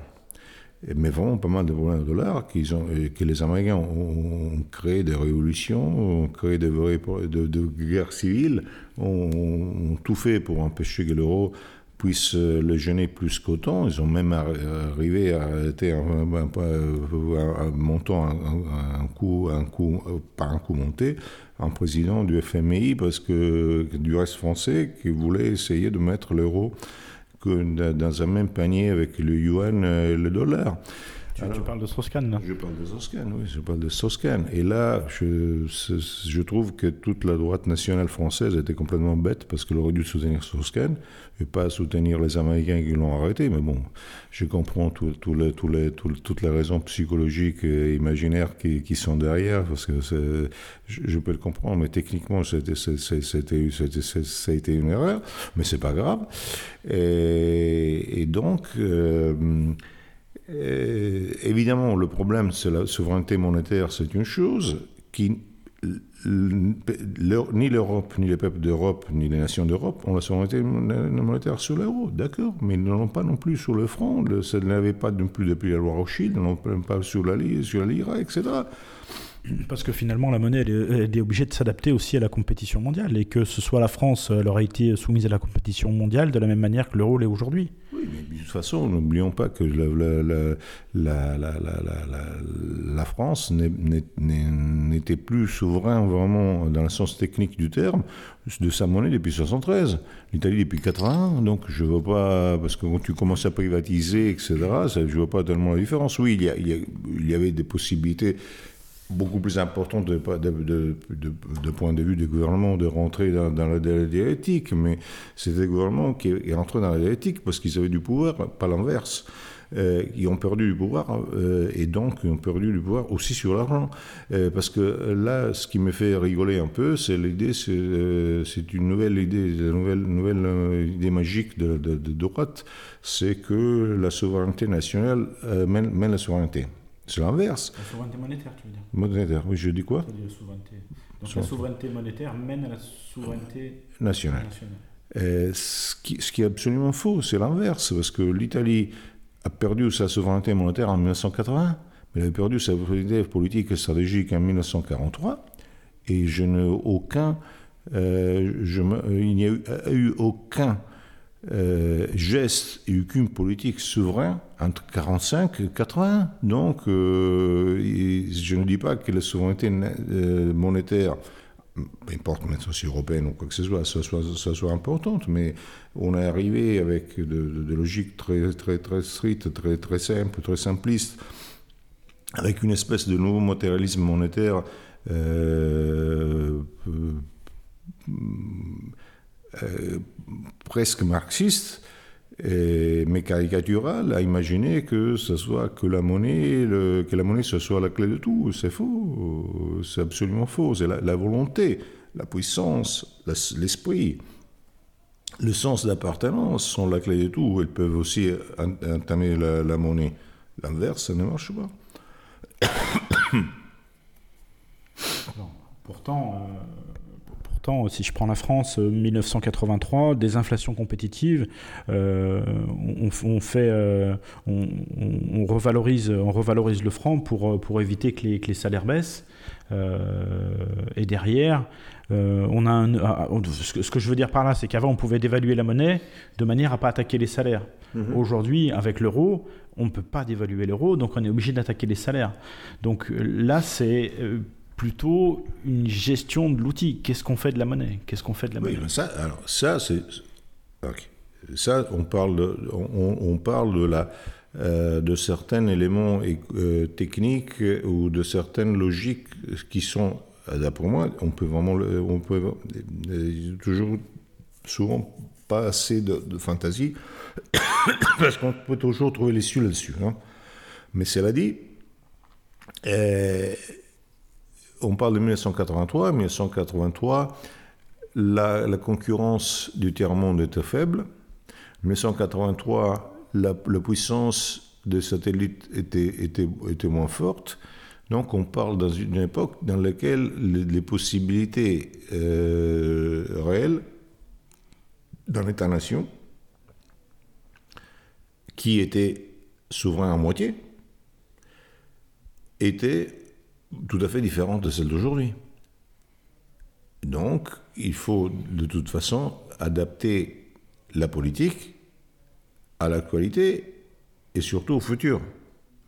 mais vraiment pas mal de problèmes de dollars, qu'ils ont, que les Américains ont, créé des révolutions, ont créé des de, de, guerres civiles, ont, tout fait pour empêcher que l'euro puisse le gêner plus qu'autant. Ils ont même arrivé à arrêter un, montant, un, coup, un coup, par un coup monté, un président du FMI, parce que du reste français, qui voulait essayer de mettre l'euro dans un même panier avec le yuan et le dollar. Tu, parles de Soscan, là Je parle de Soscan, oui, je parle de Soscan. Et là, je, je, trouve que toute la droite nationale française était complètement bête parce qu'elle aurait dû soutenir Soscan et pas soutenir les Américains qui l'ont arrêté. Mais bon, je comprends tout, les, les, toutes les raisons psychologiques et imaginaires qui, qui sont derrière parce que je, je, peux le comprendre, mais techniquement, c'était, c'était, ça a été une erreur, mais c'est pas grave. Et, et donc. Euh, euh, évidemment, le problème, c'est la souveraineté monétaire, c'est une chose qui ni l'Europe, ni les peuples d'Europe, ni les nations d'Europe ont la souveraineté monétaire sur l'euro, d'accord, mais ils ne l'ont pas non plus sur le front, ça ne l'avait pas non plus depuis la loi Rothschild, ils ne l'ont pas sur la, sur la lira, etc. Parce que finalement, la monnaie, elle est, obligée de s'adapter aussi à la compétition mondiale, et que ce soit la France, elle aurait été soumise à la compétition mondiale de la même manière que l'euro l'est aujourd'hui. Mais de toute façon, n'oublions pas que la, la, la, la France n'était plus souverain vraiment dans le sens technique du terme de sa monnaie depuis 1973, l'Italie depuis 81, donc je ne vois pas, parce que quand tu commences à privatiser, etc., je ne vois pas tellement la différence. Oui, il y, il y avait des possibilités beaucoup plus important de, de, point de vue du gouvernement de rentrer dans, la dialectique, mais c'était le gouvernement qui est dans la dialectique parce qu'ils avaient du pouvoir, pas l'inverse. Euh, ils ont perdu du pouvoir euh, et donc ils ont perdu du pouvoir aussi sur l'argent. Euh, parce que là, ce qui me fait rigoler un peu, c'est l'idée, c'est une nouvelle idée, une nouvelle, idée magique de droite, c'est que la souveraineté nationale mène, mène la souveraineté. C'est l'inverse. La souveraineté monétaire, tu veux dire Monétaire, oui, je dis quoi? La souveraineté. Donc la souveraineté monétaire mène à la souveraineté nationale. ce, qui, ce, qui, est absolument faux, c'est l'inverse, parce que l'Italie a perdu sa souveraineté monétaire en 1980, mais elle a perdu sa souveraineté politique et stratégique en 1943, et je n'ai aucun, euh, je il n'y a eu aucun euh, geste et aucune politique souveraine entre 45 et 80. Donc, euh, je ne dis pas que la souveraineté euh, monétaire, peu importe maintenant si européenne ou quoi que ce soit, ça soit, importante, mais on est arrivé avec de, logiques très, très, très strictes, très, très simples, très simplistes avec une espèce de nouveau matérialisme monétaire presque marxiste, mais caricatural à imaginer que ce soit que la monnaie, que la monnaie ce soit la clé de tout. C'est faux, c'est absolument faux. C'est la, volonté, la puissance, l'esprit, le sens d'appartenance sont la clé de tout. Elles peuvent aussi entamer la, monnaie. L'inverse, ça ne marche pas. pourtant, euh, si je prends la France, 1983, euh, des inflations compétitives, euh, on, fait, euh, on, revalorise, on revalorise le franc pour, pour éviter que les, que les salaires baissent. et derrière, on a un, ah, ah, ce que je veux dire par là, c'est qu'avant on pouvait dévaluer la monnaie de manière à pas attaquer les salaires. Mhm. Aujourd'hui, avec l'euro, on ne peut pas dévaluer l'euro, donc on est obligé d'attaquer les salaires. Donc là, c'est plutôt une gestion de l'outil. Qu'est-ce qu'on fait de la monnaie? Qu'est-ce qu'on fait de la monnaie? ça, alors ça, c'est ça, on parle de, on, parle de la euh, de certains éléments euh, techniques ou de certaines logiques qui sont, euh, pour moi, on peut vraiment, on peut toujours souvent pas assez de, fantaisie parce qu'on peut toujours trouver l'issue là-dessus. Hein. Mais cela dit, on parle de 1983. 1983, la, concurrence du tiers-monde était faible. 1983, la, puissance des satellites était, moins forte. Donc on parle dans une époque dans laquelle les, possibilités euh, réelles d'un État-nation, qui était souverain à moitié, étaient tout à fait différente de celle d'aujourd'hui. Donc, il faut de toute façon adapter la politique à l'actualité et surtout au futur.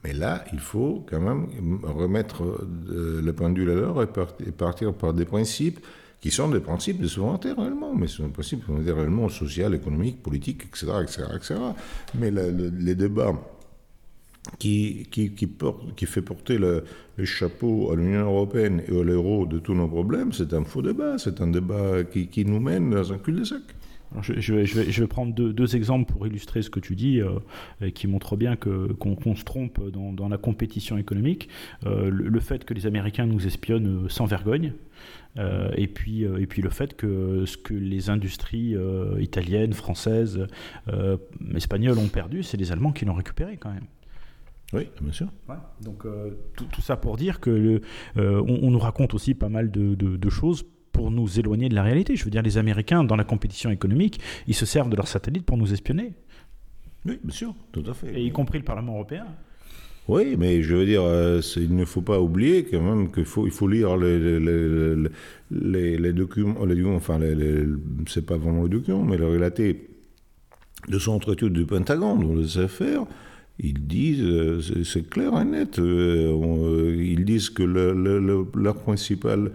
Mais là, il faut quand même remettre euh, le pendule à l'heure et partir par des principes qui sont des principes de souveraineté réellement, mais ce sont des principes de souveraineté réellement social, économique, politique, etc. etc., etc. Mais les débats qui, fait porter le, chapeau à l'Union européenne et à l'euro de tous nos problèmes, c'est un faux débat. C'est un débat qui, nous mène dans un cul-de-sac. Je, vais, je, vais, prendre deux, exemples pour illustrer ce que tu dis, euh, qui montrent bien qu'on se trompe dans, la compétition économique. Euh, le, fait que les Américains nous espionnent sans vergogne, euh, et puis le fait que ce que les industries italiennes, françaises, espagnoles ont perdu, c'est les Allemands qui l'ont récupéré quand même. Oui, bien sûr. donc euh, tout, ça pour dire que euh, on, nous raconte aussi pas mal de, choses pour nous éloigner de la réalité. Je veux dire, les Américains, dans la compétition économique, ils se servent de leurs satellites pour nous espionner. Oui, bien sûr, tout à fait. Et y compris le Parlement européen. Oui, mais je veux dire, euh, il ne faut pas oublier quand même qu'il faut, il faut lire les, les, les, documents, les, enfin, c'est pas vraiment le document, mais le relaté de son étude du Pentagone, dont le faire ils disent, euh, c'est clair et net, euh, euh, ils disent que leur principal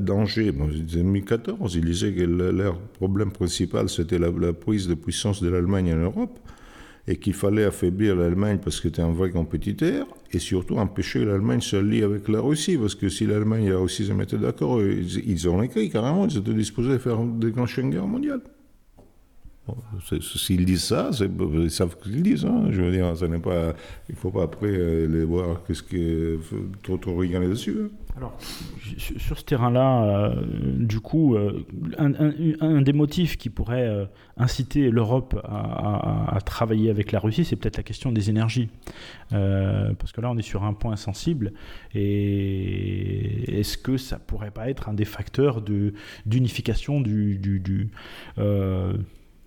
danger, bon, en 2014, ils disaient que leur problème principal, c'était la, prise de puissance de l'Allemagne en Europe, et qu'il fallait affaiblir l'Allemagne parce que c'était un vrai compétiteur, et surtout empêcher l'Allemagne de se lier avec la Russie, parce que si l'Allemagne et la Russie se mettaient d'accord, ils, ils ont écrit carrément, ils étaient disposés à faire des grandes chaînes guerres mondiales. S'ils disent ça, ils savent ce qu'ils disent. Hein. Je veux dire, il ne faut pas après euh, les voir qu'est-ce que trop trop rigoler dessus. Hein. Sur ce terrain-là, euh, du coup, euh, un, des motifs qui pourrait inciter l'Europe à, travailler avec la Russie, c'est peut-être la question des énergies, parce que là, on est sur un point sensible. Et est-ce que ça pourrait pas être un des facteurs d'unification du, du, du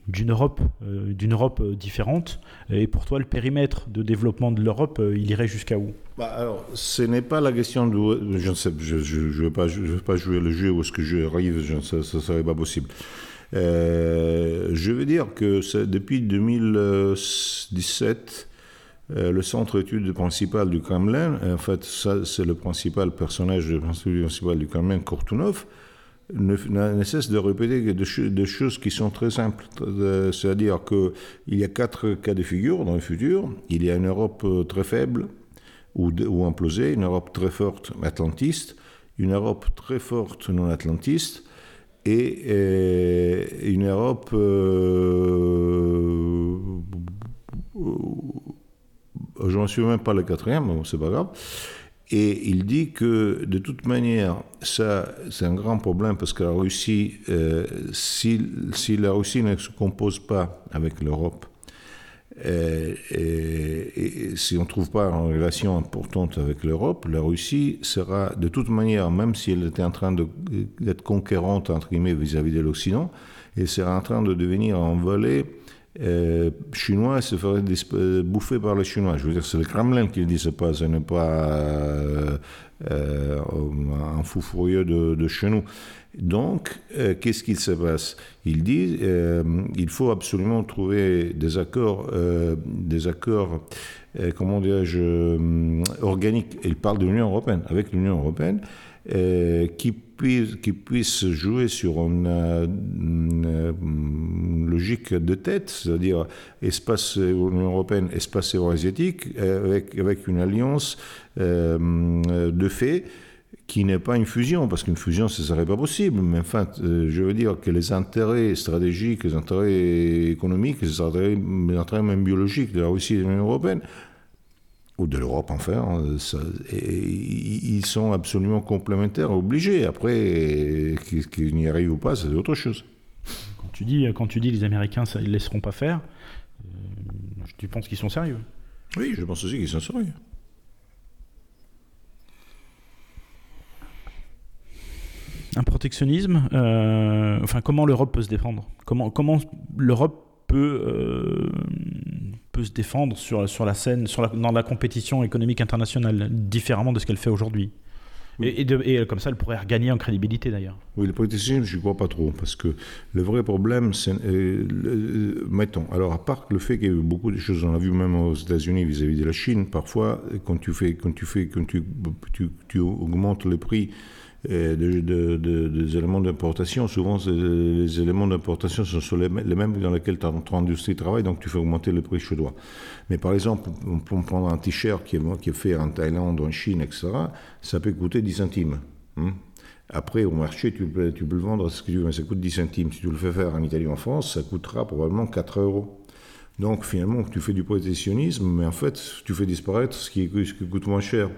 d'une Europe, euh, d'une Europe euh, différente. Et pour toi, le périmètre de développement de l'Europe, euh, il irait jusqu'à où? Bah, Alors, ce n'est pas la question de... Je ne sais, je ne veux, pas, je veux pas jouer le jeu où est-ce que j'arrive, ça ne serait pas possible. je veux dire que depuis 2017, le centre études principal du Kremlin, en fait, ça, c'est le principal personnage, le principal du Kremlin, Kortunov, ne, cesse de répéter des, choses qui sont très simples. C'est-à-dire qu'il y a quatre cas de figure dans le futur. Il y a une Europe euh, très faible, ou, ou imploser, une Europe très forte atlantiste, une Europe très forte non atlantiste, et, euh, une Europe euh, je ne suis même pas le quatrième, mais c'est pas grave. Et il dit que de toute manière, ça, c'est un grand problème parce que la Russie, euh, si, si, la Russie ne se compose pas avec l'Europe, euh, si on ne trouve pas une relation importante avec l'Europe, la Russie sera de toute manière, même si elle était en train d'être conquérante entre guillemets vis-à-vis de l'Occident, elle sera en train de devenir un volet euh, chinois se ferait euh, bouffer par les Chinois. Je veux dire, c'est le Kremlin qui le dit, ce n'est pas euh, un fou furieux de, de, chez nous. Donc, qu'est-ce qu'il se passe? Il dit il faut absolument trouver des accords, des accords comment dirais-je, organiques. Il parle de l'Union européenne, avec l'Union européenne, qui qui puisse jouer sur une, logique de tête, c'est-à-dire espace Union européenne, espace euro-asiatique, avec, avec une alliance euh, de fait qui n'est pas une fusion, parce qu'une fusion, ce ne serait pas possible. Mais enfin, euh, je veux dire que les intérêts stratégiques, les intérêts économiques, intérêts, les intérêts même biologiques de la Russie et de l'Union européenne ou de l'Europe enfin, hein, ils sont absolument complémentaires, obligés. Après, qu'ils n'y arrivent ou pas, c'est autre chose. Quand tu dis, quand tu dis les Américains, ça, ils ne laisseront pas faire, euh, tu penses qu'ils sont sérieux? Oui, je pense aussi qu'ils sont sérieux. Un protectionnisme, euh, enfin comment l'Europe peut se défendre? Comment, comment l'Europe peut euh, se défendre sur, sur la scène, sur la, dans la compétition économique internationale, différemment de ce qu'elle fait aujourd'hui. Et, et, comme ça, elle pourrait regagner en crédibilité d'ailleurs. Oui, le protectionnisme, je ne crois pas trop, parce que le vrai problème, c'est. Euh, mettons, alors à part le fait qu'il y a eu beaucoup de choses, on l'a vu même aux États-Unis vis-à-vis de la Chine, parfois, quand tu, fais, quand tu, fais, quand tu, tu, tu augmentes le prix de, des éléments d'importation. Souvent, les éléments d'importation sont les, mêmes dans lesquels ton, industrie travaille, donc tu fais augmenter le prix chez toi. Mais par exemple, on prendre un t-shirt qui est, qui est fait en Thaïlande, en Chine, etc., ça peut coûter 10 centimes. Hein. Après, au marché, tu peux, tu peux le vendre ce que tu veux, mais ça coûte 10 centimes. Si tu le fais faire en Italie ou en France, ça coûtera probablement 4 euros. Donc finalement, tu fais du protectionnisme, mais en fait, tu fais disparaître ce qui coûte moins cher.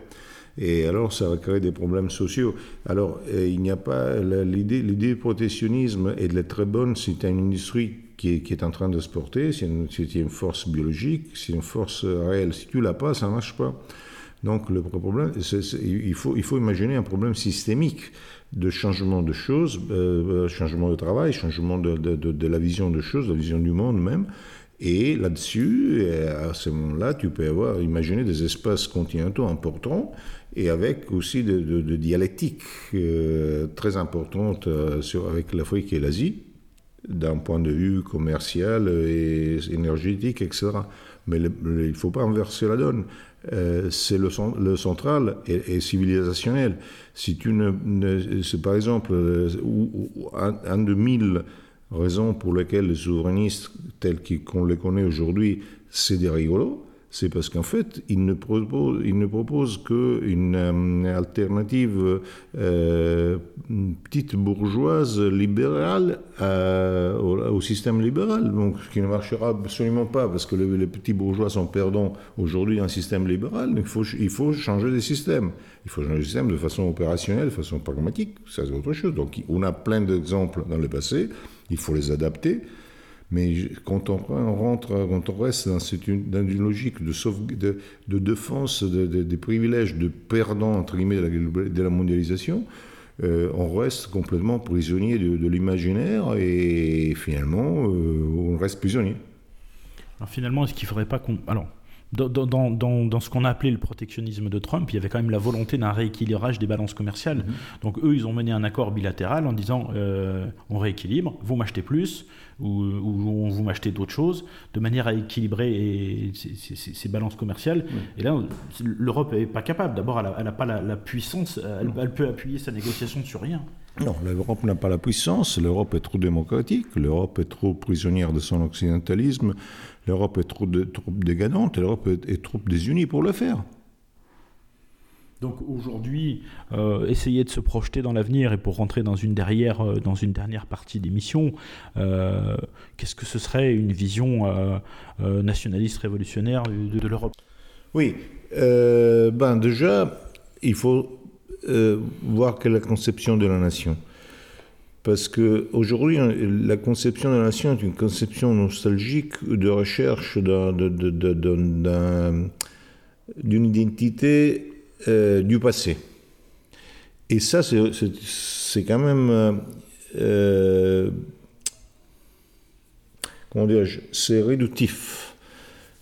Et alors, ça va créer des problèmes sociaux. Alors, euh, il n'y a pas. L'idée, l'idée du protectionnisme est très bonne si tu as une industrie qui est, en train de se porter, si tu as une force biologique, si une force réelle. Si tu l'as pas, ça ne marche pas. Donc, le problème, il, faut, imaginer un problème systémique de changement de choses, euh, changement de travail, changement de, de, de, la vision de choses, de la vision du monde même. Et là-dessus, à ce moment-là, tu peux avoir, imaginer des espaces continentaux importants et avec aussi de, de, euh, très importante euh, avec l'Afrique et l'Asie, d'un point de vue commercial et énergétique, etc. Mais il ne faut pas inverser la donne. Euh, c'est le, central et, civilisationnel. Si tu ne, c'est par exemple un, un de mille raisons pour lesquelles les souverainistes tels qu'on les connaît aujourd'hui, c'est des rigolos c'est parce qu'en fait, il ne propose, il ne propose qu'une euh, alternative euh, petite bourgeoise libérale au, système libéral, donc ce qui ne marchera absolument pas, parce que les, petits bourgeois sont perdants aujourd'hui un système libéral, il faut, il faut changer de système. Il faut changer de système de façon opérationnelle, de façon pragmatique, ça c'est autre chose. Donc on a plein d'exemples dans le passé, il faut les adapter. Mais quand on rentre, quand on reste dans, une, logique de, de, de défense des privilèges de perdants, entre guillemets, de la, mondialisation, euh, on reste complètement prisonnier de, l'imaginaire et finalement, euh, on reste prisonnier. Alors finalement, est-ce qu'il ne faudrait pas qu'on... dans, dans, dans, dans, ce qu'on a appelé le protectionnisme de Trump, il y avait quand même la volonté d'un rééquilibrage des balances commerciales. Mm-hmm. Donc eux, ils ont mené un accord bilatéral en disant euh, on rééquilibre, vous m'achetez plus, ou, ou vous m'achetez d'autres choses, de manière à équilibrer ces, balances commerciales. Et là, l'Europe n'est pas capable. D'abord, elle n'a pas la, puissance, elle, elle, peut appuyer sa négociation sur rien. Non, l'Europe n'a pas la puissance, l'Europe est trop démocratique, l'Europe est trop prisonnière de son occidentalisme, l'Europe est trop, de, trop l'Europe est, trop désunie pour le faire. Donc aujourd'hui, euh, essayer de se projeter dans l'avenir et pour rentrer dans une, derrière, euh, dans une dernière partie d'émission, euh, qu'est-ce que ce serait une vision nationaliste révolutionnaire de, l'Europe? Oui, ben déjà, il faut voir quelle est la conception de la nation. Parce qu'aujourd'hui, la conception de la nation est une conception nostalgique de recherche d'une identité euh, du passé. Et ça, c'est quand même... Euh, comment dirais-je C'est réductif.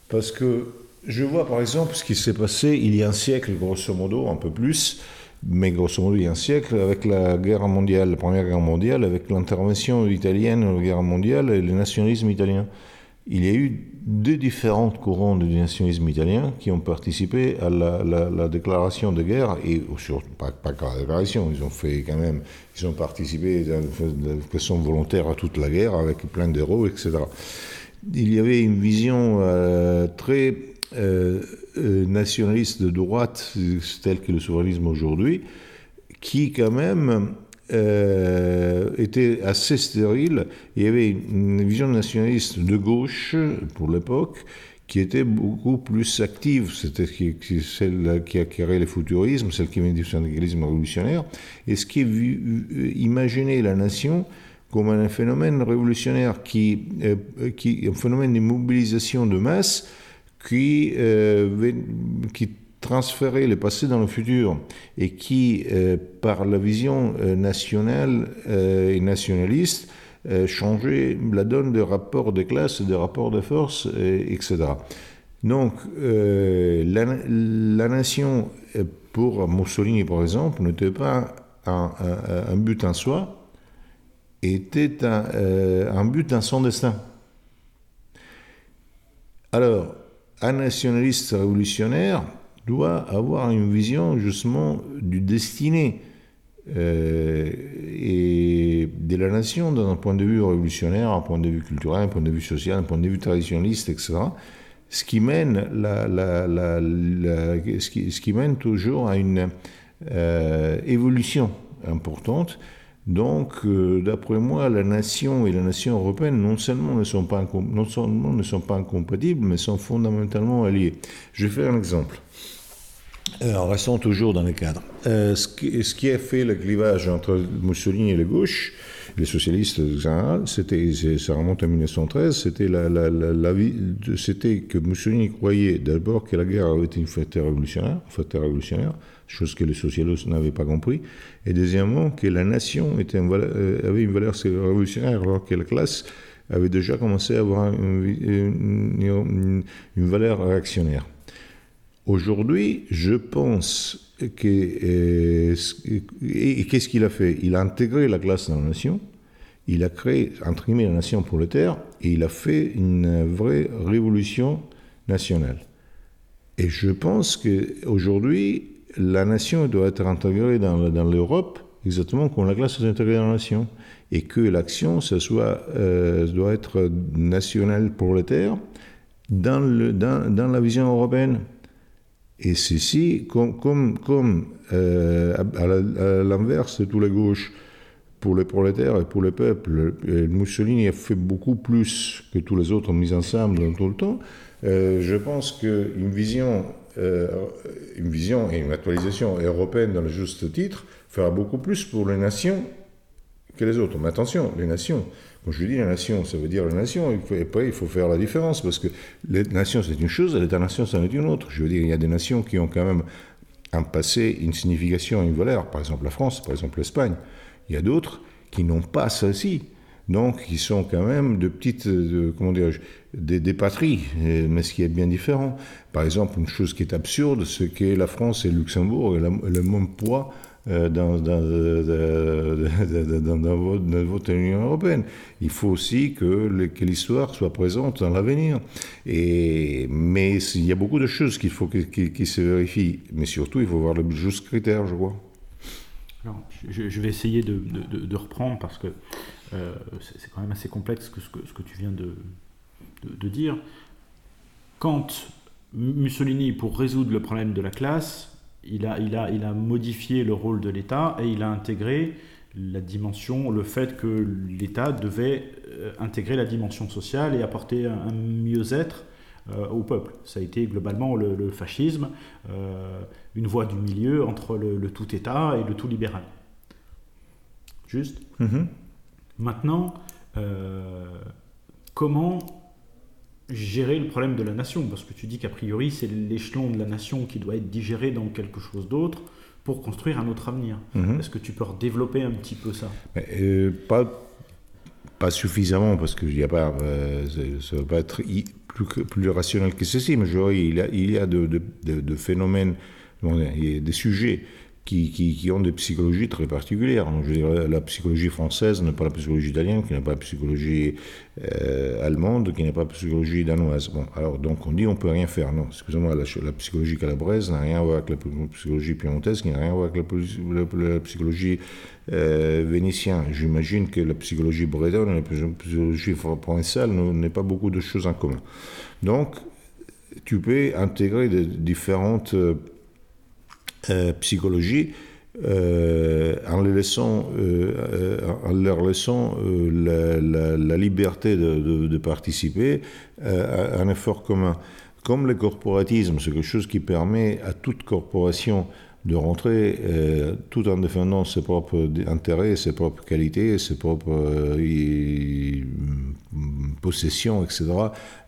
Parce que je vois par exemple ce qui s'est passé il y a un siècle, grosso modo, un peu plus, mais grosso modo il y a un siècle, avec la guerre mondiale, la Première Guerre mondiale, avec l'intervention italienne dans la guerre mondiale et le nationalisme italien il y a eu deux différents courants du nationalisme italien qui ont participé à la, déclaration de guerre, et pas, pas qu'à la déclaration, ils ont fait quand même, ils ont participé de façon volontaire à toute la guerre avec plein d'héros, etc. Il y avait une vision euh, très euh, euh, nationaliste de droite, telle que le souverainisme aujourd'hui, qui quand même euh, était assez stérile. Il y avait une vision nationaliste de gauche, pour l'époque, qui était beaucoup plus active. C'était celle qui a créé le futurisme, celle qui vient du syndicalisme révolutionnaire, et ce qui imaginait la nation comme un phénomène révolutionnaire, qui, euh, qui un phénomène de mobilisation de masse qui, euh, qui transférer le passé dans le futur et qui, euh, par la vision euh, nationale et nationaliste, changeait la donne des rapports de classe, des rapports de force, etc. Donc, la, la, nation, pour Mussolini par exemple, n'était pas un, un, but en soi, était un, un but dans son destin. Alors, un nationaliste révolutionnaire, doit avoir une vision justement du destiné euh, et de la nation dans un point de vue révolutionnaire, un point de vue culturel, un point de vue social, un point de vue traditionnaliste, etc. Ce qui, mène toujours à une euh, évolution importante. Donc, euh, d'après moi, la nation et la nation européenne non seulement ne sont pas, non seulement ne sont pas incompatibles, mais sont fondamentalement alliés. Je vais faire un exemple. En restant toujours dans le cadre. Euh, ce, qui, ce, qui, a fait le clivage entre Mussolini et la gauche, les socialistes en général, c'était, ça remonte à 1913, c'était, la, la, la, c'était que Mussolini croyait d'abord que la guerre avait été une fête révolutionnaire, fête révolutionnaire, chose que les socialistes n'avaient pas compris, et deuxièmement que la nation euh, avait une valeur révolutionnaire alors que la classe avait déjà commencé à avoir une valeur réactionnaire. Aujourd'hui, je pense que... Euh, et, qu'est-ce qu'il a fait? Il a intégré la classe dans la nation, il a créé, entre guillemets, la nation prolétaire, et il a fait une vraie révolution nationale. Et je pense qu'aujourd'hui, la nation doit être intégrée dans, l'Europe exactement comme la classe est intégrée dans la nation. Et que l'action, ce soit, euh, doit être nationale prolétaire dans, la vision européenne. Et ceci, comme, euh, à l'inverse de tous les gauches, pour les prolétaires et pour les peuples, Mussolini a fait beaucoup plus que tous les autres mis ensemble dans tout le temps. Euh, je pense qu'une vision, une vision et une actualisation européenne dans le juste titre fera beaucoup plus pour les nations que les autres. Mais attention, les nations, quand je dis la nation, ça veut dire la nation, et après il faut faire la différence, parce que les nations c'est une chose, l'État-nation c'en est une autre. Je veux dire, il y a des nations qui ont quand même un passé, une signification, une valeur, par exemple la France, par exemple l'Espagne. Il y a d'autres qui n'ont pas ceci. Donc, qui sont quand même de petites, comment dirais-je, des, patries, mais ce qui est bien différent. Par exemple, une chose qui est absurde, c'est que la France et Luxembourg aient le même poids euh, dans, dans, dans, votre Union européenne. Il faut aussi que, l'histoire soit présente dans l'avenir. Mais il y a beaucoup de choses qu'il faut qui, se vérifient. Mais surtout, il faut voir le juste critère, je crois. Alors, je, vais essayer de, reprendre parce que euh, c'est quand même assez complexe ce que tu viens de, de, dire. Quand Mussolini, pour résoudre le problème de la classe, il a, il, a, il a modifié le rôle de l'État et il a intégré la dimension, le fait que l'État devait euh, intégrer la dimension sociale et apporter un, mieux-être euh, au peuple. Ça a été globalement le, fascisme, euh, une voie du milieu entre le, tout État et le tout libéral. Juste mm-hmm. Maintenant, comment gérer le problème de la nation Parce que tu dis qu'a priori, c'est l'échelon de la nation qui doit être digéré dans quelque chose d'autre pour construire un autre avenir. Mhm. Est-ce que tu peux redévelopper un petit peu ça? Euh, pas, pas suffisamment, parce que y a pas, euh, ça ne va pas être plus, plus rationnel que ceci, mais je il y a, il y a de, de, de, phénomènes, il y a des sujets qui, ont des psychologies très particulières. je dirais, la psychologie française n'est pas la psychologie italienne, qui n'est pas la psychologie euh, allemande, qui n'est pas la psychologie danoise. Bon, alors donc on dit on peut rien faire. Non, excusez-moi, la, psychologie calabraise n'a rien à voir avec la psychologie piémontaise, qui n'a rien à voir avec la, psychologie euh, vénitienne. J'imagine que la psychologie bretonne et la psychologie provençale n'ont pas beaucoup de choses en commun. Donc, tu peux intégrer différentes euh, psychologie euh, en, les laissant, euh, en leur laissant la, liberté de, de, participer à un effort commun. Comme le corporatisme, c'est quelque chose qui permet à toute corporation de rentrer euh, tout en défendant ses propres intérêts, ses propres qualités, ses propres euh, possessions, etc.,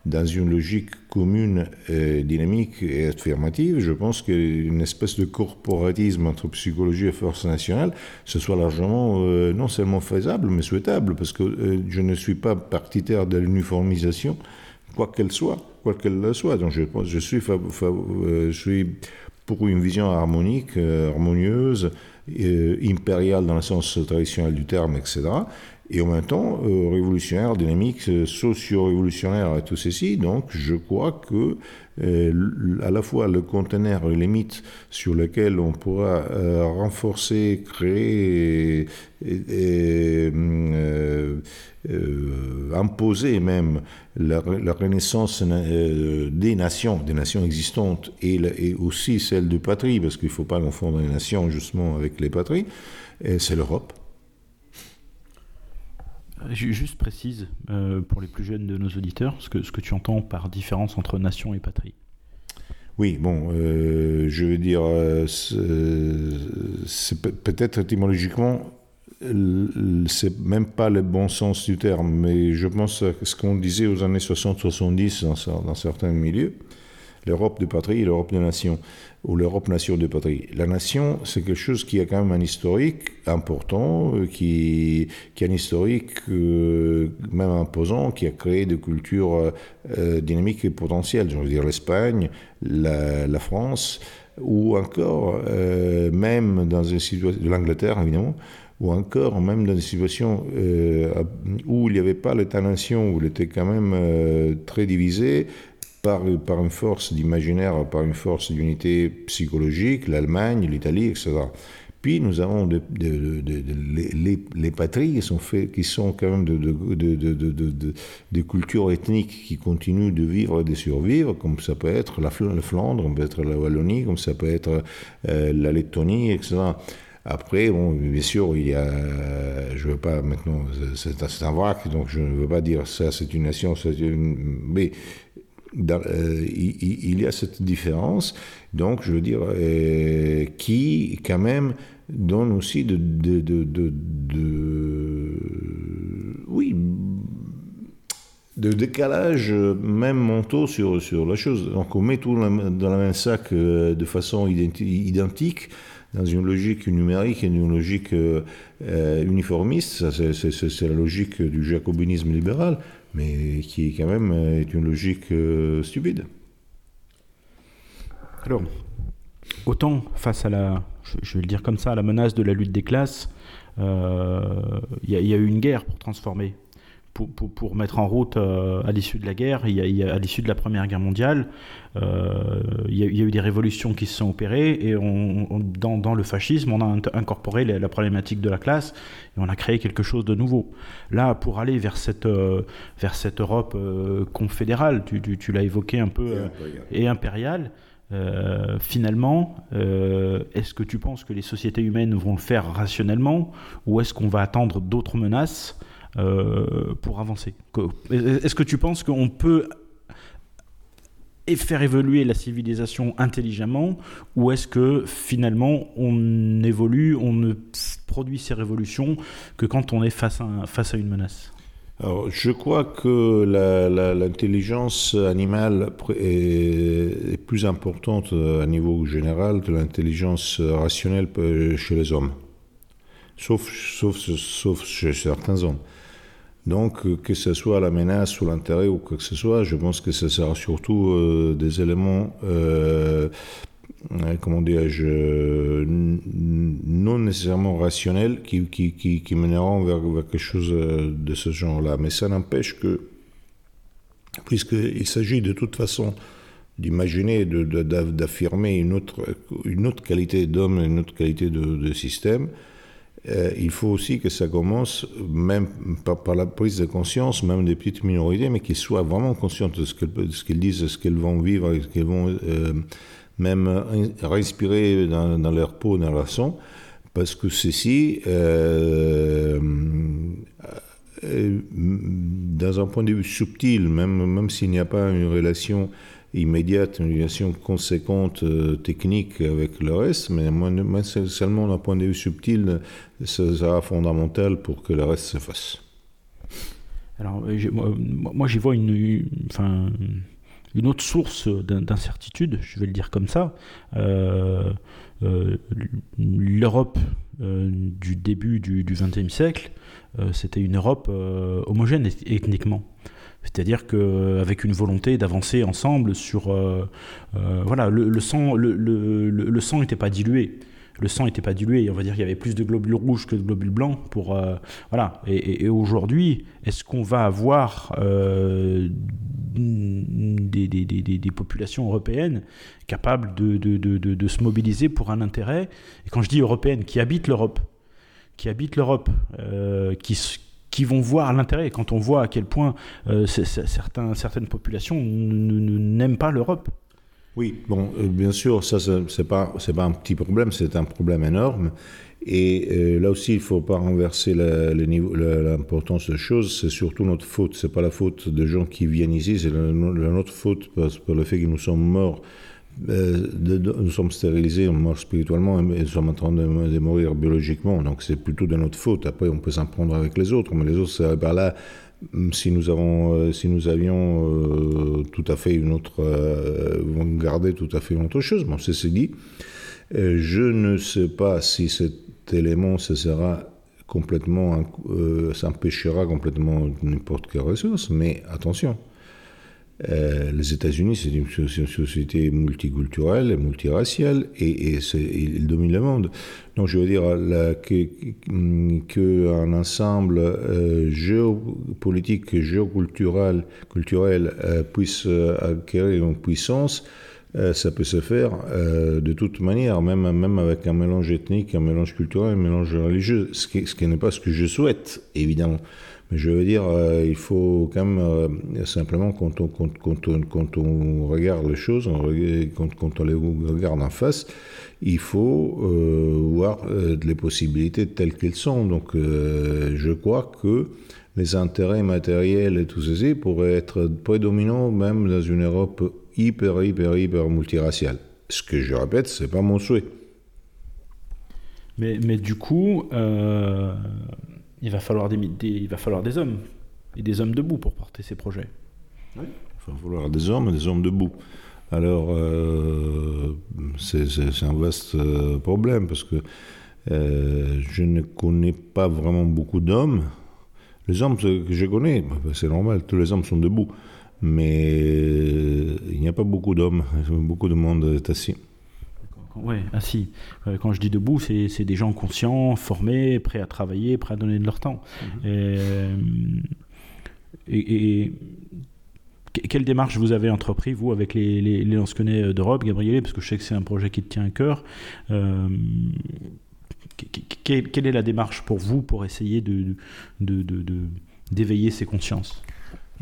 dans une logique commune, dynamique et affirmative, je pense qu'une espèce de corporatisme entre psychologie et force nationale, ce soit largement euh, non seulement faisable, mais souhaitable, parce que je ne suis pas partitaire de l'uniformisation, quoi qu'elle soit, quoi qu'elle soit. Donc je, je suis, je suis pour une vision harmonique, euh, harmonieuse, euh, impériale dans le sens traditionnel du terme, etc. Et en même temps, euh, révolutionnaire, dynamique, socio-révolutionnaire et tout ceci. Donc, je crois que à la fois le conteneur et les mythes sur lesquels on pourra renforcer, créer et, euh, imposer même la, renaissance euh, des nations, des nations existantes, et, aussi celle de patrie, parce qu'il ne faut pas confondre les nations justement avec les patries, c'est l'Europe. Juste précise euh, pour les plus jeunes de nos auditeurs ce que, ce que tu entends par différence entre nation et patrie. Oui, bon, je veux dire, c'est peut-être étymologiquement c'est même pas le bon sens du terme, mais je pense à ce qu'on disait aux années 60-70 dans, certains milieux, l'Europe de patrie et l'Europe de nation, ou l'Europe nation de patrie. La nation, c'est quelque chose qui a quand même un historique important, euh, qui, qui a un historique euh, même imposant, qui a créé des cultures euh, dynamiques et potentielles. Je veux dire l'Espagne, la, France, ou encore même dans une situation de l'Angleterre évidemment, ou encore même dans des situations euh, où il n'y avait pas l'État-nation, où il était quand même très divisé par, par une force d'imaginaire, par une force d'unité psychologique, l'Allemagne, l'Italie, etc. Puis nous avons les, les, patries qui sont, fait, qui sont quand même de, de, cultures ethniques qui continuent de vivre et de survivre, comme ça peut être la, Flandre, comme peut être la Wallonie, comme ça peut être euh, la Lettonie, etc. Après, bon, bien sûr, il y a, je ne veux pas maintenant, c'est un vrac, donc je ne veux pas dire ça, c'est une nation, une, mais euh, il, y a cette différence, donc je veux dire, euh, qui quand même donne aussi de, oui, de décalage même mentaux sur, sur la chose. Donc on met tout dans le même sac euh, de façon identique dans une logique numérique et une logique uniformiste. C'est la logique du jacobinisme libéral, mais qui quand même euh, est une logique stupide. Alors, autant face à la, je, vais le dire comme ça, à la menace de la lutte des classes, il y, a eu une guerre pour transformer pour, pour, mettre en route euh, à l'issue de la guerre, il y a, à l'issue de la Première Guerre mondiale, euh, il, y a, eu des révolutions qui se sont opérées et on, dans, dans, le fascisme, on a incorporé la, problématique de la classe et on a créé quelque chose de nouveau. Là, pour aller vers cette, euh, vers cette Europe confédérale, tu, tu, l'as évoqué un peu, et impériale, finalement, est-ce que tu penses que les sociétés humaines vont le faire rationnellement ou est-ce qu'on va attendre d'autres menaces pour avancer. Est-ce que tu penses qu'on peut faire évoluer la civilisation intelligemment ou est-ce que finalement on évolue, on ne produit ces révolutions que quand on est face à, une menace? Alors, je crois que l'intelligence animale est, plus importante à niveau général que l'intelligence rationnelle chez les hommes, sauf, sauf, sauf chez certains hommes. Donc, euh, que ce soit la menace ou l'intérêt ou quoi que ce soit, je pense que ce sera surtout euh, des éléments, euh, comment dirais-je, non nécessairement rationnels qui, qui, qui, mèneront vers, quelque chose de ce genre-là. Mais ça n'empêche que, puisqu'il s'agit de toute façon d'imaginer, d'affirmer une autre, une autre qualité d'homme, une autre qualité de, de système, euh, il faut aussi que ça commence, même par, la prise de conscience, même des petites minorités, mais qu'ils soient vraiment conscients de ce qu'elles disent, de ce qu'elles vont vivre, ce qu'elles vont euh, même respirer dans, leur peau, dans leur sang, parce que ceci, euh, dans un point de vue subtil, même, même s'il n'y a pas une relation immédiate, une relation conséquente, euh, technique avec le reste, mais seulement d'un point de vue subtil, ça sera fondamental pour que le reste se fasse. Alors, euh, moi, j'y vois une, une autre source d'incertitude, je vais le dire comme ça. Euh, L'Europe du début du XXe siècle, c'était une Europe homogène ethniquement. C'est-à-dire qu'avec une volonté d'avancer ensemble sur... Euh, euh, voilà, le, sang le, le, sang n'était pas dilué. Le sang n'était pas dilué. On va dire qu'il y avait plus de globules rouges que de globules blancs. Pour, euh, voilà. Et, aujourd'hui, est-ce qu'on va avoir des, des, des, des, populations européennes capables de, de, de, de, se mobiliser pour un intérêt? Et quand je dis européenne, qui habitent l'Europe, qui habitent l'Europe, qui qui vont voir l'intérêt. Quand on voit à quel point euh, certaines populations n'aiment pas l'Europe. Oui, bon, euh, bien sûr, ça, c'est pas, pas un petit problème, c'est un problème énorme. Et euh, là aussi, il ne faut pas renverser l'importance des choses. C'est surtout notre faute. C'est pas la faute des gens qui viennent ici, c'est notre faute parce, le fait que nous sommes morts euh, nous sommes stérilisés, on meurt spirituellement et nous sommes en train de, mourir biologiquement. Donc c'est plutôt de notre faute. Après, on peut s'en prendre avec les autres, mais les autres, c'est par là. Si nous, avons, euh, si nous avions euh, tout à fait une autre. garder tout à fait une autre chose. Bon, c'est dit. je ne sais pas si cet élément, ce sera complètement. ça empêchera complètement n'importe quelle ressource, mais attention. Euh, les États-Unis, c'est une, société multiculturelle, multiraciale, et, et, il domine le monde. Donc, je veux dire qu'un ensemble euh, géopolitique, géoculturel culturel, euh, puisse acquérir une puissance, ça peut se faire de toute manière, même, même avec un mélange ethnique, un mélange culturel, un mélange religieux, ce qui, ce qui n'est pas ce que je souhaite, évidemment. Je veux dire, euh, il faut quand même euh, simplement quand on, quand, quand, on, quand on, regarde les choses, quand, quand, on les regarde en face, il faut euh, voir les possibilités telles qu'elles sont. Donc je crois que les intérêts matériels et tout ceci pourraient être prédominants même dans une Europe hyper, hyper, hyper multiraciale. Ce que je répète, c'est pas mon souhait. Mais, mais du coup, il va falloir des, il va falloir des hommes et des hommes debout pour porter ces projets. Oui. Il va falloir des hommes et des hommes debout. Alors, euh, c'est un vaste euh, problème parce que euh, je ne connais pas vraiment beaucoup d'hommes. Les hommes que je connais, bah, c'est normal, tous les hommes sont debout. Mais il n'y a pas beaucoup d'hommes, beaucoup de monde est assis. Oui, assis. Euh, quand je dis debout, c'est des gens conscients, formés, prêts à travailler, prêts à donner de leur temps. Mhm. Euh, et, quelle démarche vous avez entrepris, vous, avec les, les, les lance-connais d'Europe, Gabriel, parce que je sais que c'est un projet qui te tient à cœur. Euh, quelle est la démarche pour vous pour essayer de, d'éveiller ces consciences?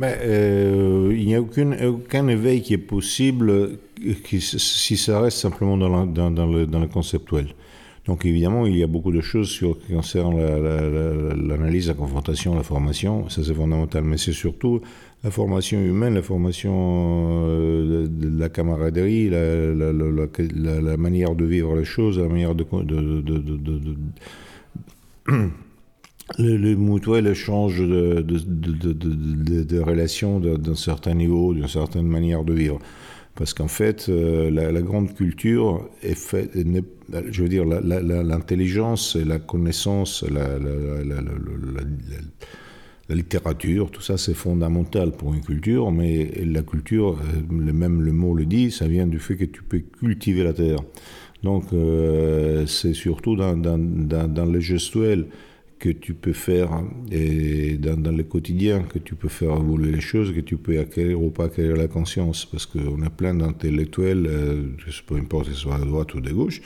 Mais, Il n'y a aucun, éveil qui est possible si ça reste simplement dans, le, conceptuel. Donc évidemment, il y a beaucoup de choses qui concernent l'analyse, la, confrontation, la formation, ça c'est fondamental, mais c'est surtout la formation humaine, la formation euh, de, la camaraderie, la, manière de vivre les choses, la manière de le, le, mutuel échange de, de relations d'un certain niveau, d'une certaine manière de vivre. Parce qu'en fait, euh, la, grande culture est je veux dire, l'intelligence et la connaissance, la, littérature, tout ça c'est fondamental pour une culture, mais la culture, euh, même le mot le dit, ça vient du fait que tu peux cultiver la terre. Donc euh, c'est surtout dans, dans, dans, dans les gestuels que tu peux faire et dans, le quotidien, que tu peux faire évoluer les choses, que tu peux acquérir ou pas acquérir la conscience. Parce qu'on a plein d'intellectuels, peu importe si ce soit à droite ou de gauche,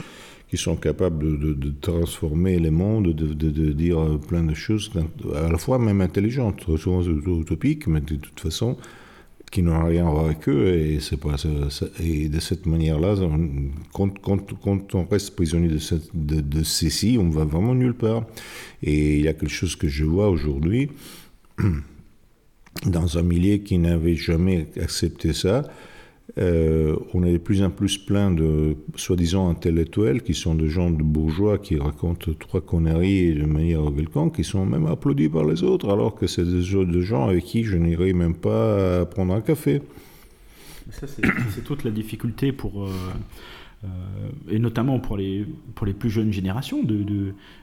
qui sont capables de, transformer les mondes, de, de, dire plein de choses, à la fois même intelligentes, souvent utopiques, mais de toute façon, qui n'ont rien à voir avec eux. Et, pas, et de cette manière-là, quand, quand, quand, on reste prisonnier de, cette, de, de ceci, on va vraiment nulle part. Et il y a quelque chose que je vois aujourd'hui, dans un milieu qui n'avait jamais accepté ça, euh, on est de plus en plus plein de soi-disant intellectuels qui sont des gens de bourgeois qui racontent trois conneries de manière quelconque, qui sont même applaudis par les autres, alors que c'est des, gens avec qui je n'irai même pas prendre un café. Ça, c'est toute la difficulté pour. Euh, euh, et notamment pour les, pour les plus jeunes générations,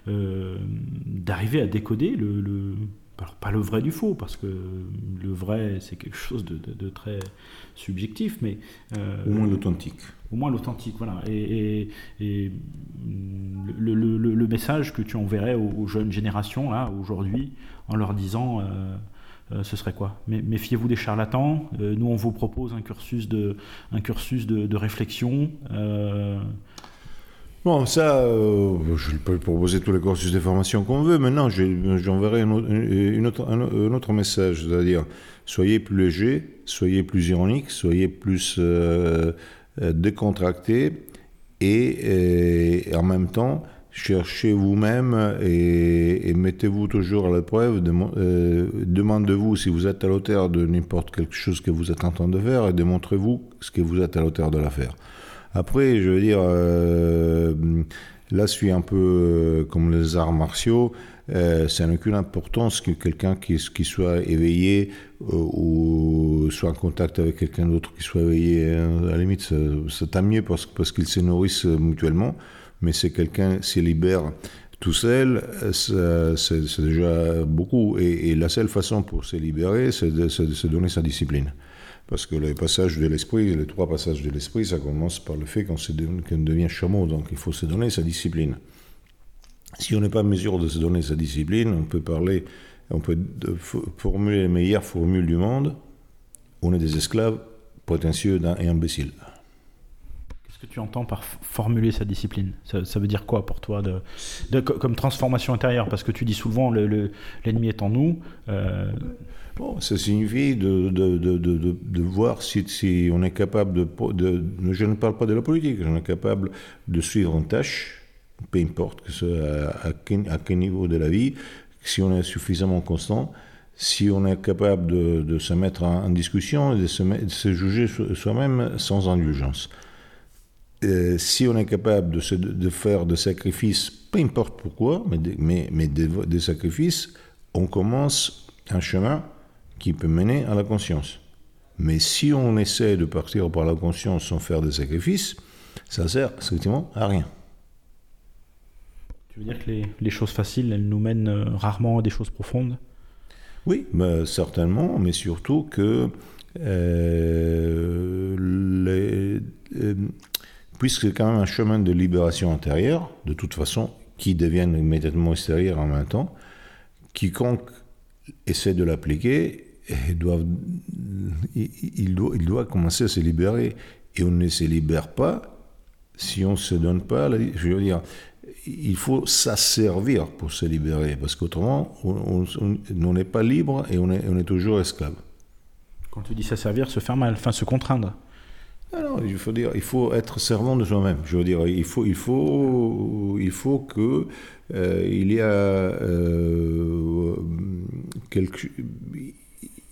d'arriver de, à décoder le alors pas le vrai du faux, parce que le vrai c'est quelque chose de, très subjectif, mais... Euh, au moins l'authentique. Au moins l'authentique, voilà. Et, le, message que tu enverrais aux, jeunes générations, là, aujourd'hui, en leur disant... Euh, euh, ce serait quoi? Méfiez-vous des charlatans. nous, on vous propose un cursus de, un cursus de, réflexion. Bon, ça, euh, je peux proposer tous les cursus de formation qu'on veut. Maintenant, j'enverrai un, autre, message, c'est-à-dire soyez plus léger, soyez plus ironique, soyez plus euh, euh, décontracté et, en même temps, cherchez vous-même et, mettez-vous toujours à l'épreuve. Demandez-vous si vous êtes à l'auteur de n'importe quelque chose que vous êtes en train de faire et démontrez-vous ce que vous êtes à l'auteur de la faire. Après, je veux dire, euh, là, je suis un peu euh, comme les arts martiaux. Euh, ça n'a aucune importance que quelqu'un qui, soit éveillé ou soit en contact avec quelqu'un d'autre qui soit éveillé. Hein. À la limite, c'est tant mieux parce, parce qu'ils se nourrissent mutuellement. Mais si quelqu'un se libère tout seul, c'est déjà beaucoup. Et, la seule façon pour se libérer, c'est de se donner sa discipline. Parce que les passages de l'esprit, les trois passages de l'esprit, ça commence par le fait qu'on devient chameau, donc il faut se donner sa discipline. Si on n'est pas en mesure de se donner sa discipline, on peut parler, on peut formuler les meilleures formules du monde, on est des esclaves prétentieux et imbéciles. Qu'est-ce que tu entends par formuler sa discipline? Ça, veut dire quoi pour toi comme transformation intérieure? Parce que tu dis souvent l'ennemi le, est en nous. Euh, Bon, ça signifie de, de, de, de voir si, si, on est capable de, Je ne parle pas de la politique, on est capable de suivre une tâche, peu importe que ce, à, quel, niveau de la vie, si on est suffisamment constant, si on est capable de, se mettre en, discussion et de se, se juger soi-même sans indulgence. Euh, si on est capable de, se, faire des sacrifices, peu importe pourquoi, mais, mais, mais des sacrifices, on commence un chemin qui peut mener à la conscience. Mais si on essaie de partir par la conscience sans faire des sacrifices, ça sert effectivement à rien. Tu veux dire que les, les choses faciles, elles nous mènent euh, rarement à des choses profondes? Oui, bah, certainement, mais surtout que euh, les, euh, puisque c'est quand même un chemin de libération intérieure, de toute façon, qui devient immédiatement extérieur en même temps, quiconque essaie de l'appliquer doivent, il, doit, il doit commencer à se libérer. Et on ne se libère pas si on ne se donne pas, je veux dire, il faut s'asservir pour se libérer, parce qu'autrement, on n'est pas libre et on est, on est toujours esclave. Quand tu dis s'asservir, se faire mal, enfin se contraindre. Alors, il faut dire, il faut être servant de soi-même. Je veux dire, il faut, il faut, il faut que euh, il y a euh, quelque,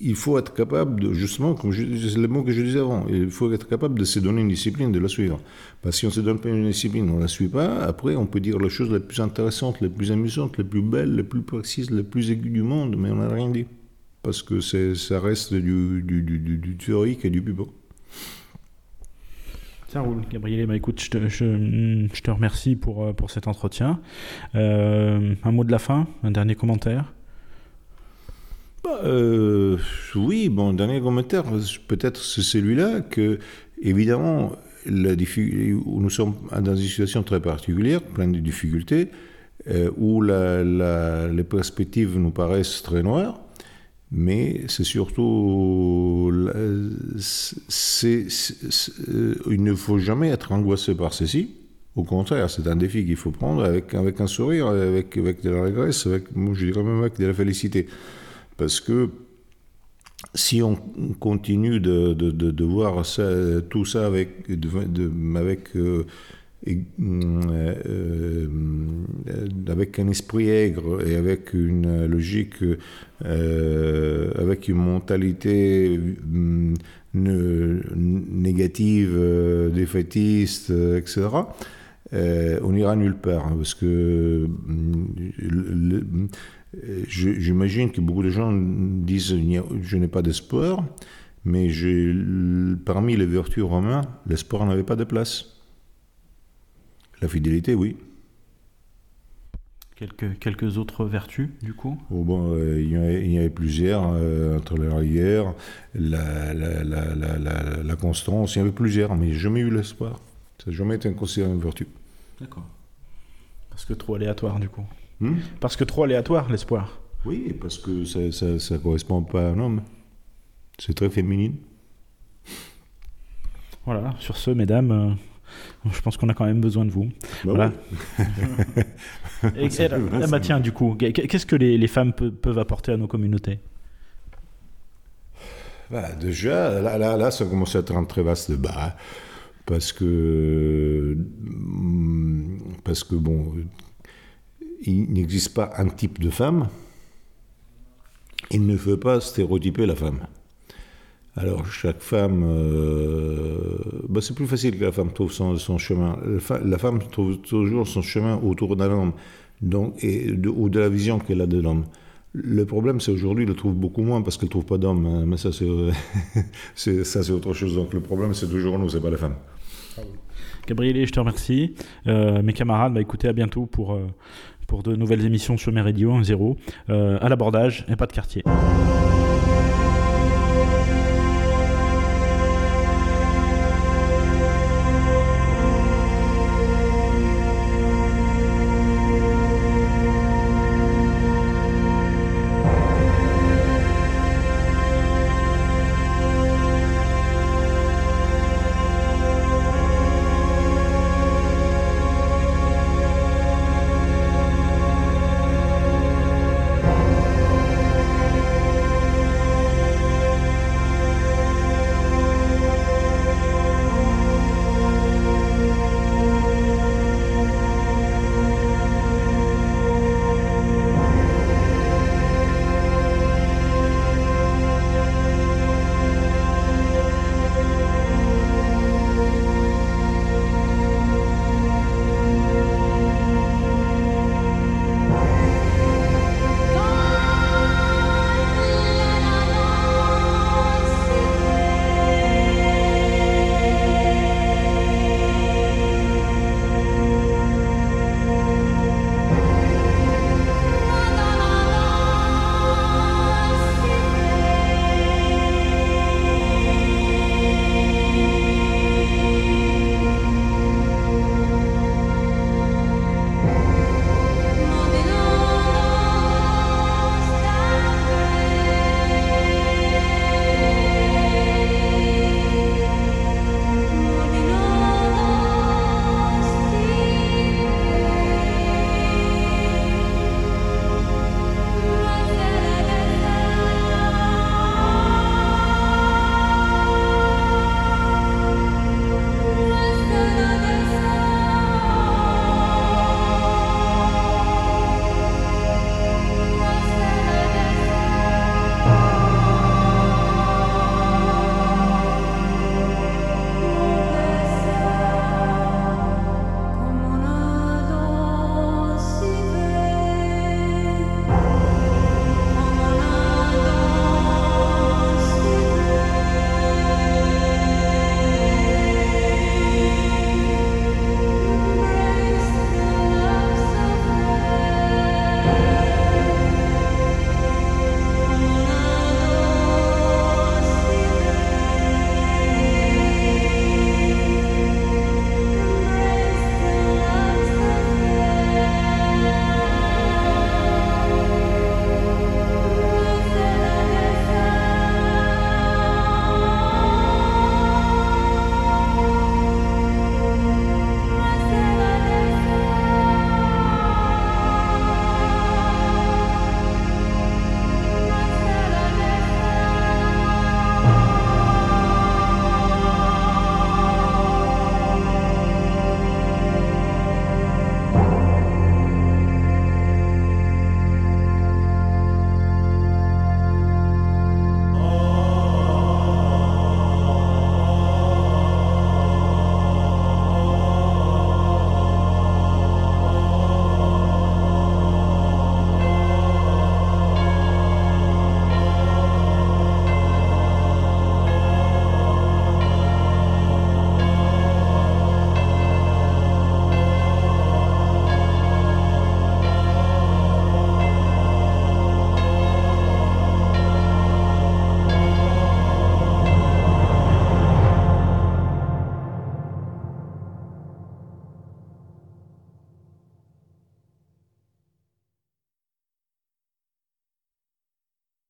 il faut être capable de, justement, comme c'est le mot que je disais avant, il faut être capable de se donner une discipline, de la suivre. Parce que si on ne se donne pas une discipline, on ne la suit pas, après on peut dire les choses les plus intéressantes, les plus amusantes, les plus belles, les plus précises, les plus aiguës du monde, mais on n'a rien dit. Parce que ça reste du, du, du, du, théorique et du pubère. Ça roule, Gabriel. Bah, écoute, je te, je, te, remercie pour, euh, pour cet entretien. Euh, un mot de la fin, un dernier commentaire? Bah, euh, Oui, bon, dernier commentaire, peut-être c'est celui-là que, évidemment, la où nous sommes dans une situation très particulière, pleine de difficultés, où la, la, les perspectives nous paraissent très noires mais c'est surtout. euh, il ne faut jamais être angoissé par ceci. Au contraire, c'est un défi qu'il faut prendre avec, avec un sourire, avec, avec de la régresse, avec, je dirais même avec de la félicité. Parce que si on continue de, voir tout ça avec, avec euh, euh, avec un esprit aigre et avec une logique, euh, avec une mentalité négative, défaitiste, etc., on ira nulle part. Hein, parce que j'imagine que beaucoup de gens disent je n'ai pas d'espoir, mais parmi les vertus romaines, l'espoir n'avait pas de place. La fidélité, oui. Quelques, quelques autres vertus, du coup? Oh, bon, euh, il, y avait, plusieurs, euh, entre la rigueur, la, la, la, la, constance, il y avait plusieurs, mais jamais eu l'espoir. Ça n'a jamais été considéré une vertu. D'accord. Parce que trop aléatoire, du coup. Hmm? Parce que trop aléatoire, l'espoir. Oui, parce que ça ne correspond pas à un homme. C'est très féminine. Voilà, sur ce, mesdames, euh, je pense qu'on a quand même besoin de vous. Bah voilà. et, ah bah tiens, du coup, qu'est-ce que les, femmes peuvent apporter à nos communautés? Bah, Déjà, là, là, là, ça commence à être un très vaste débat. Parce que, mm, parce que bon, il n'existe pas un type de femme. Il ne faut pas stéréotyper la femme. Alors, chaque femme, euh, bah, c'est plus facile que la femme trouve son, chemin. La femme trouve toujours son chemin autour d'un homme, donc, ou de la vision qu'elle a de l'homme. Le problème, c'est aujourd'hui, elle le trouve beaucoup moins parce qu'elle trouve pas d'homme. Hein. mais ça, c'est, autre chose. Donc, le problème, c'est toujours nous, c'est pas la femme. Gabriel, je te remercie. Euh, mes camarades, bah, écoutez, à bientôt pour, euh, pour de nouvelles émissions sur mes radios 1-0, à l'abordage et pas de quartier.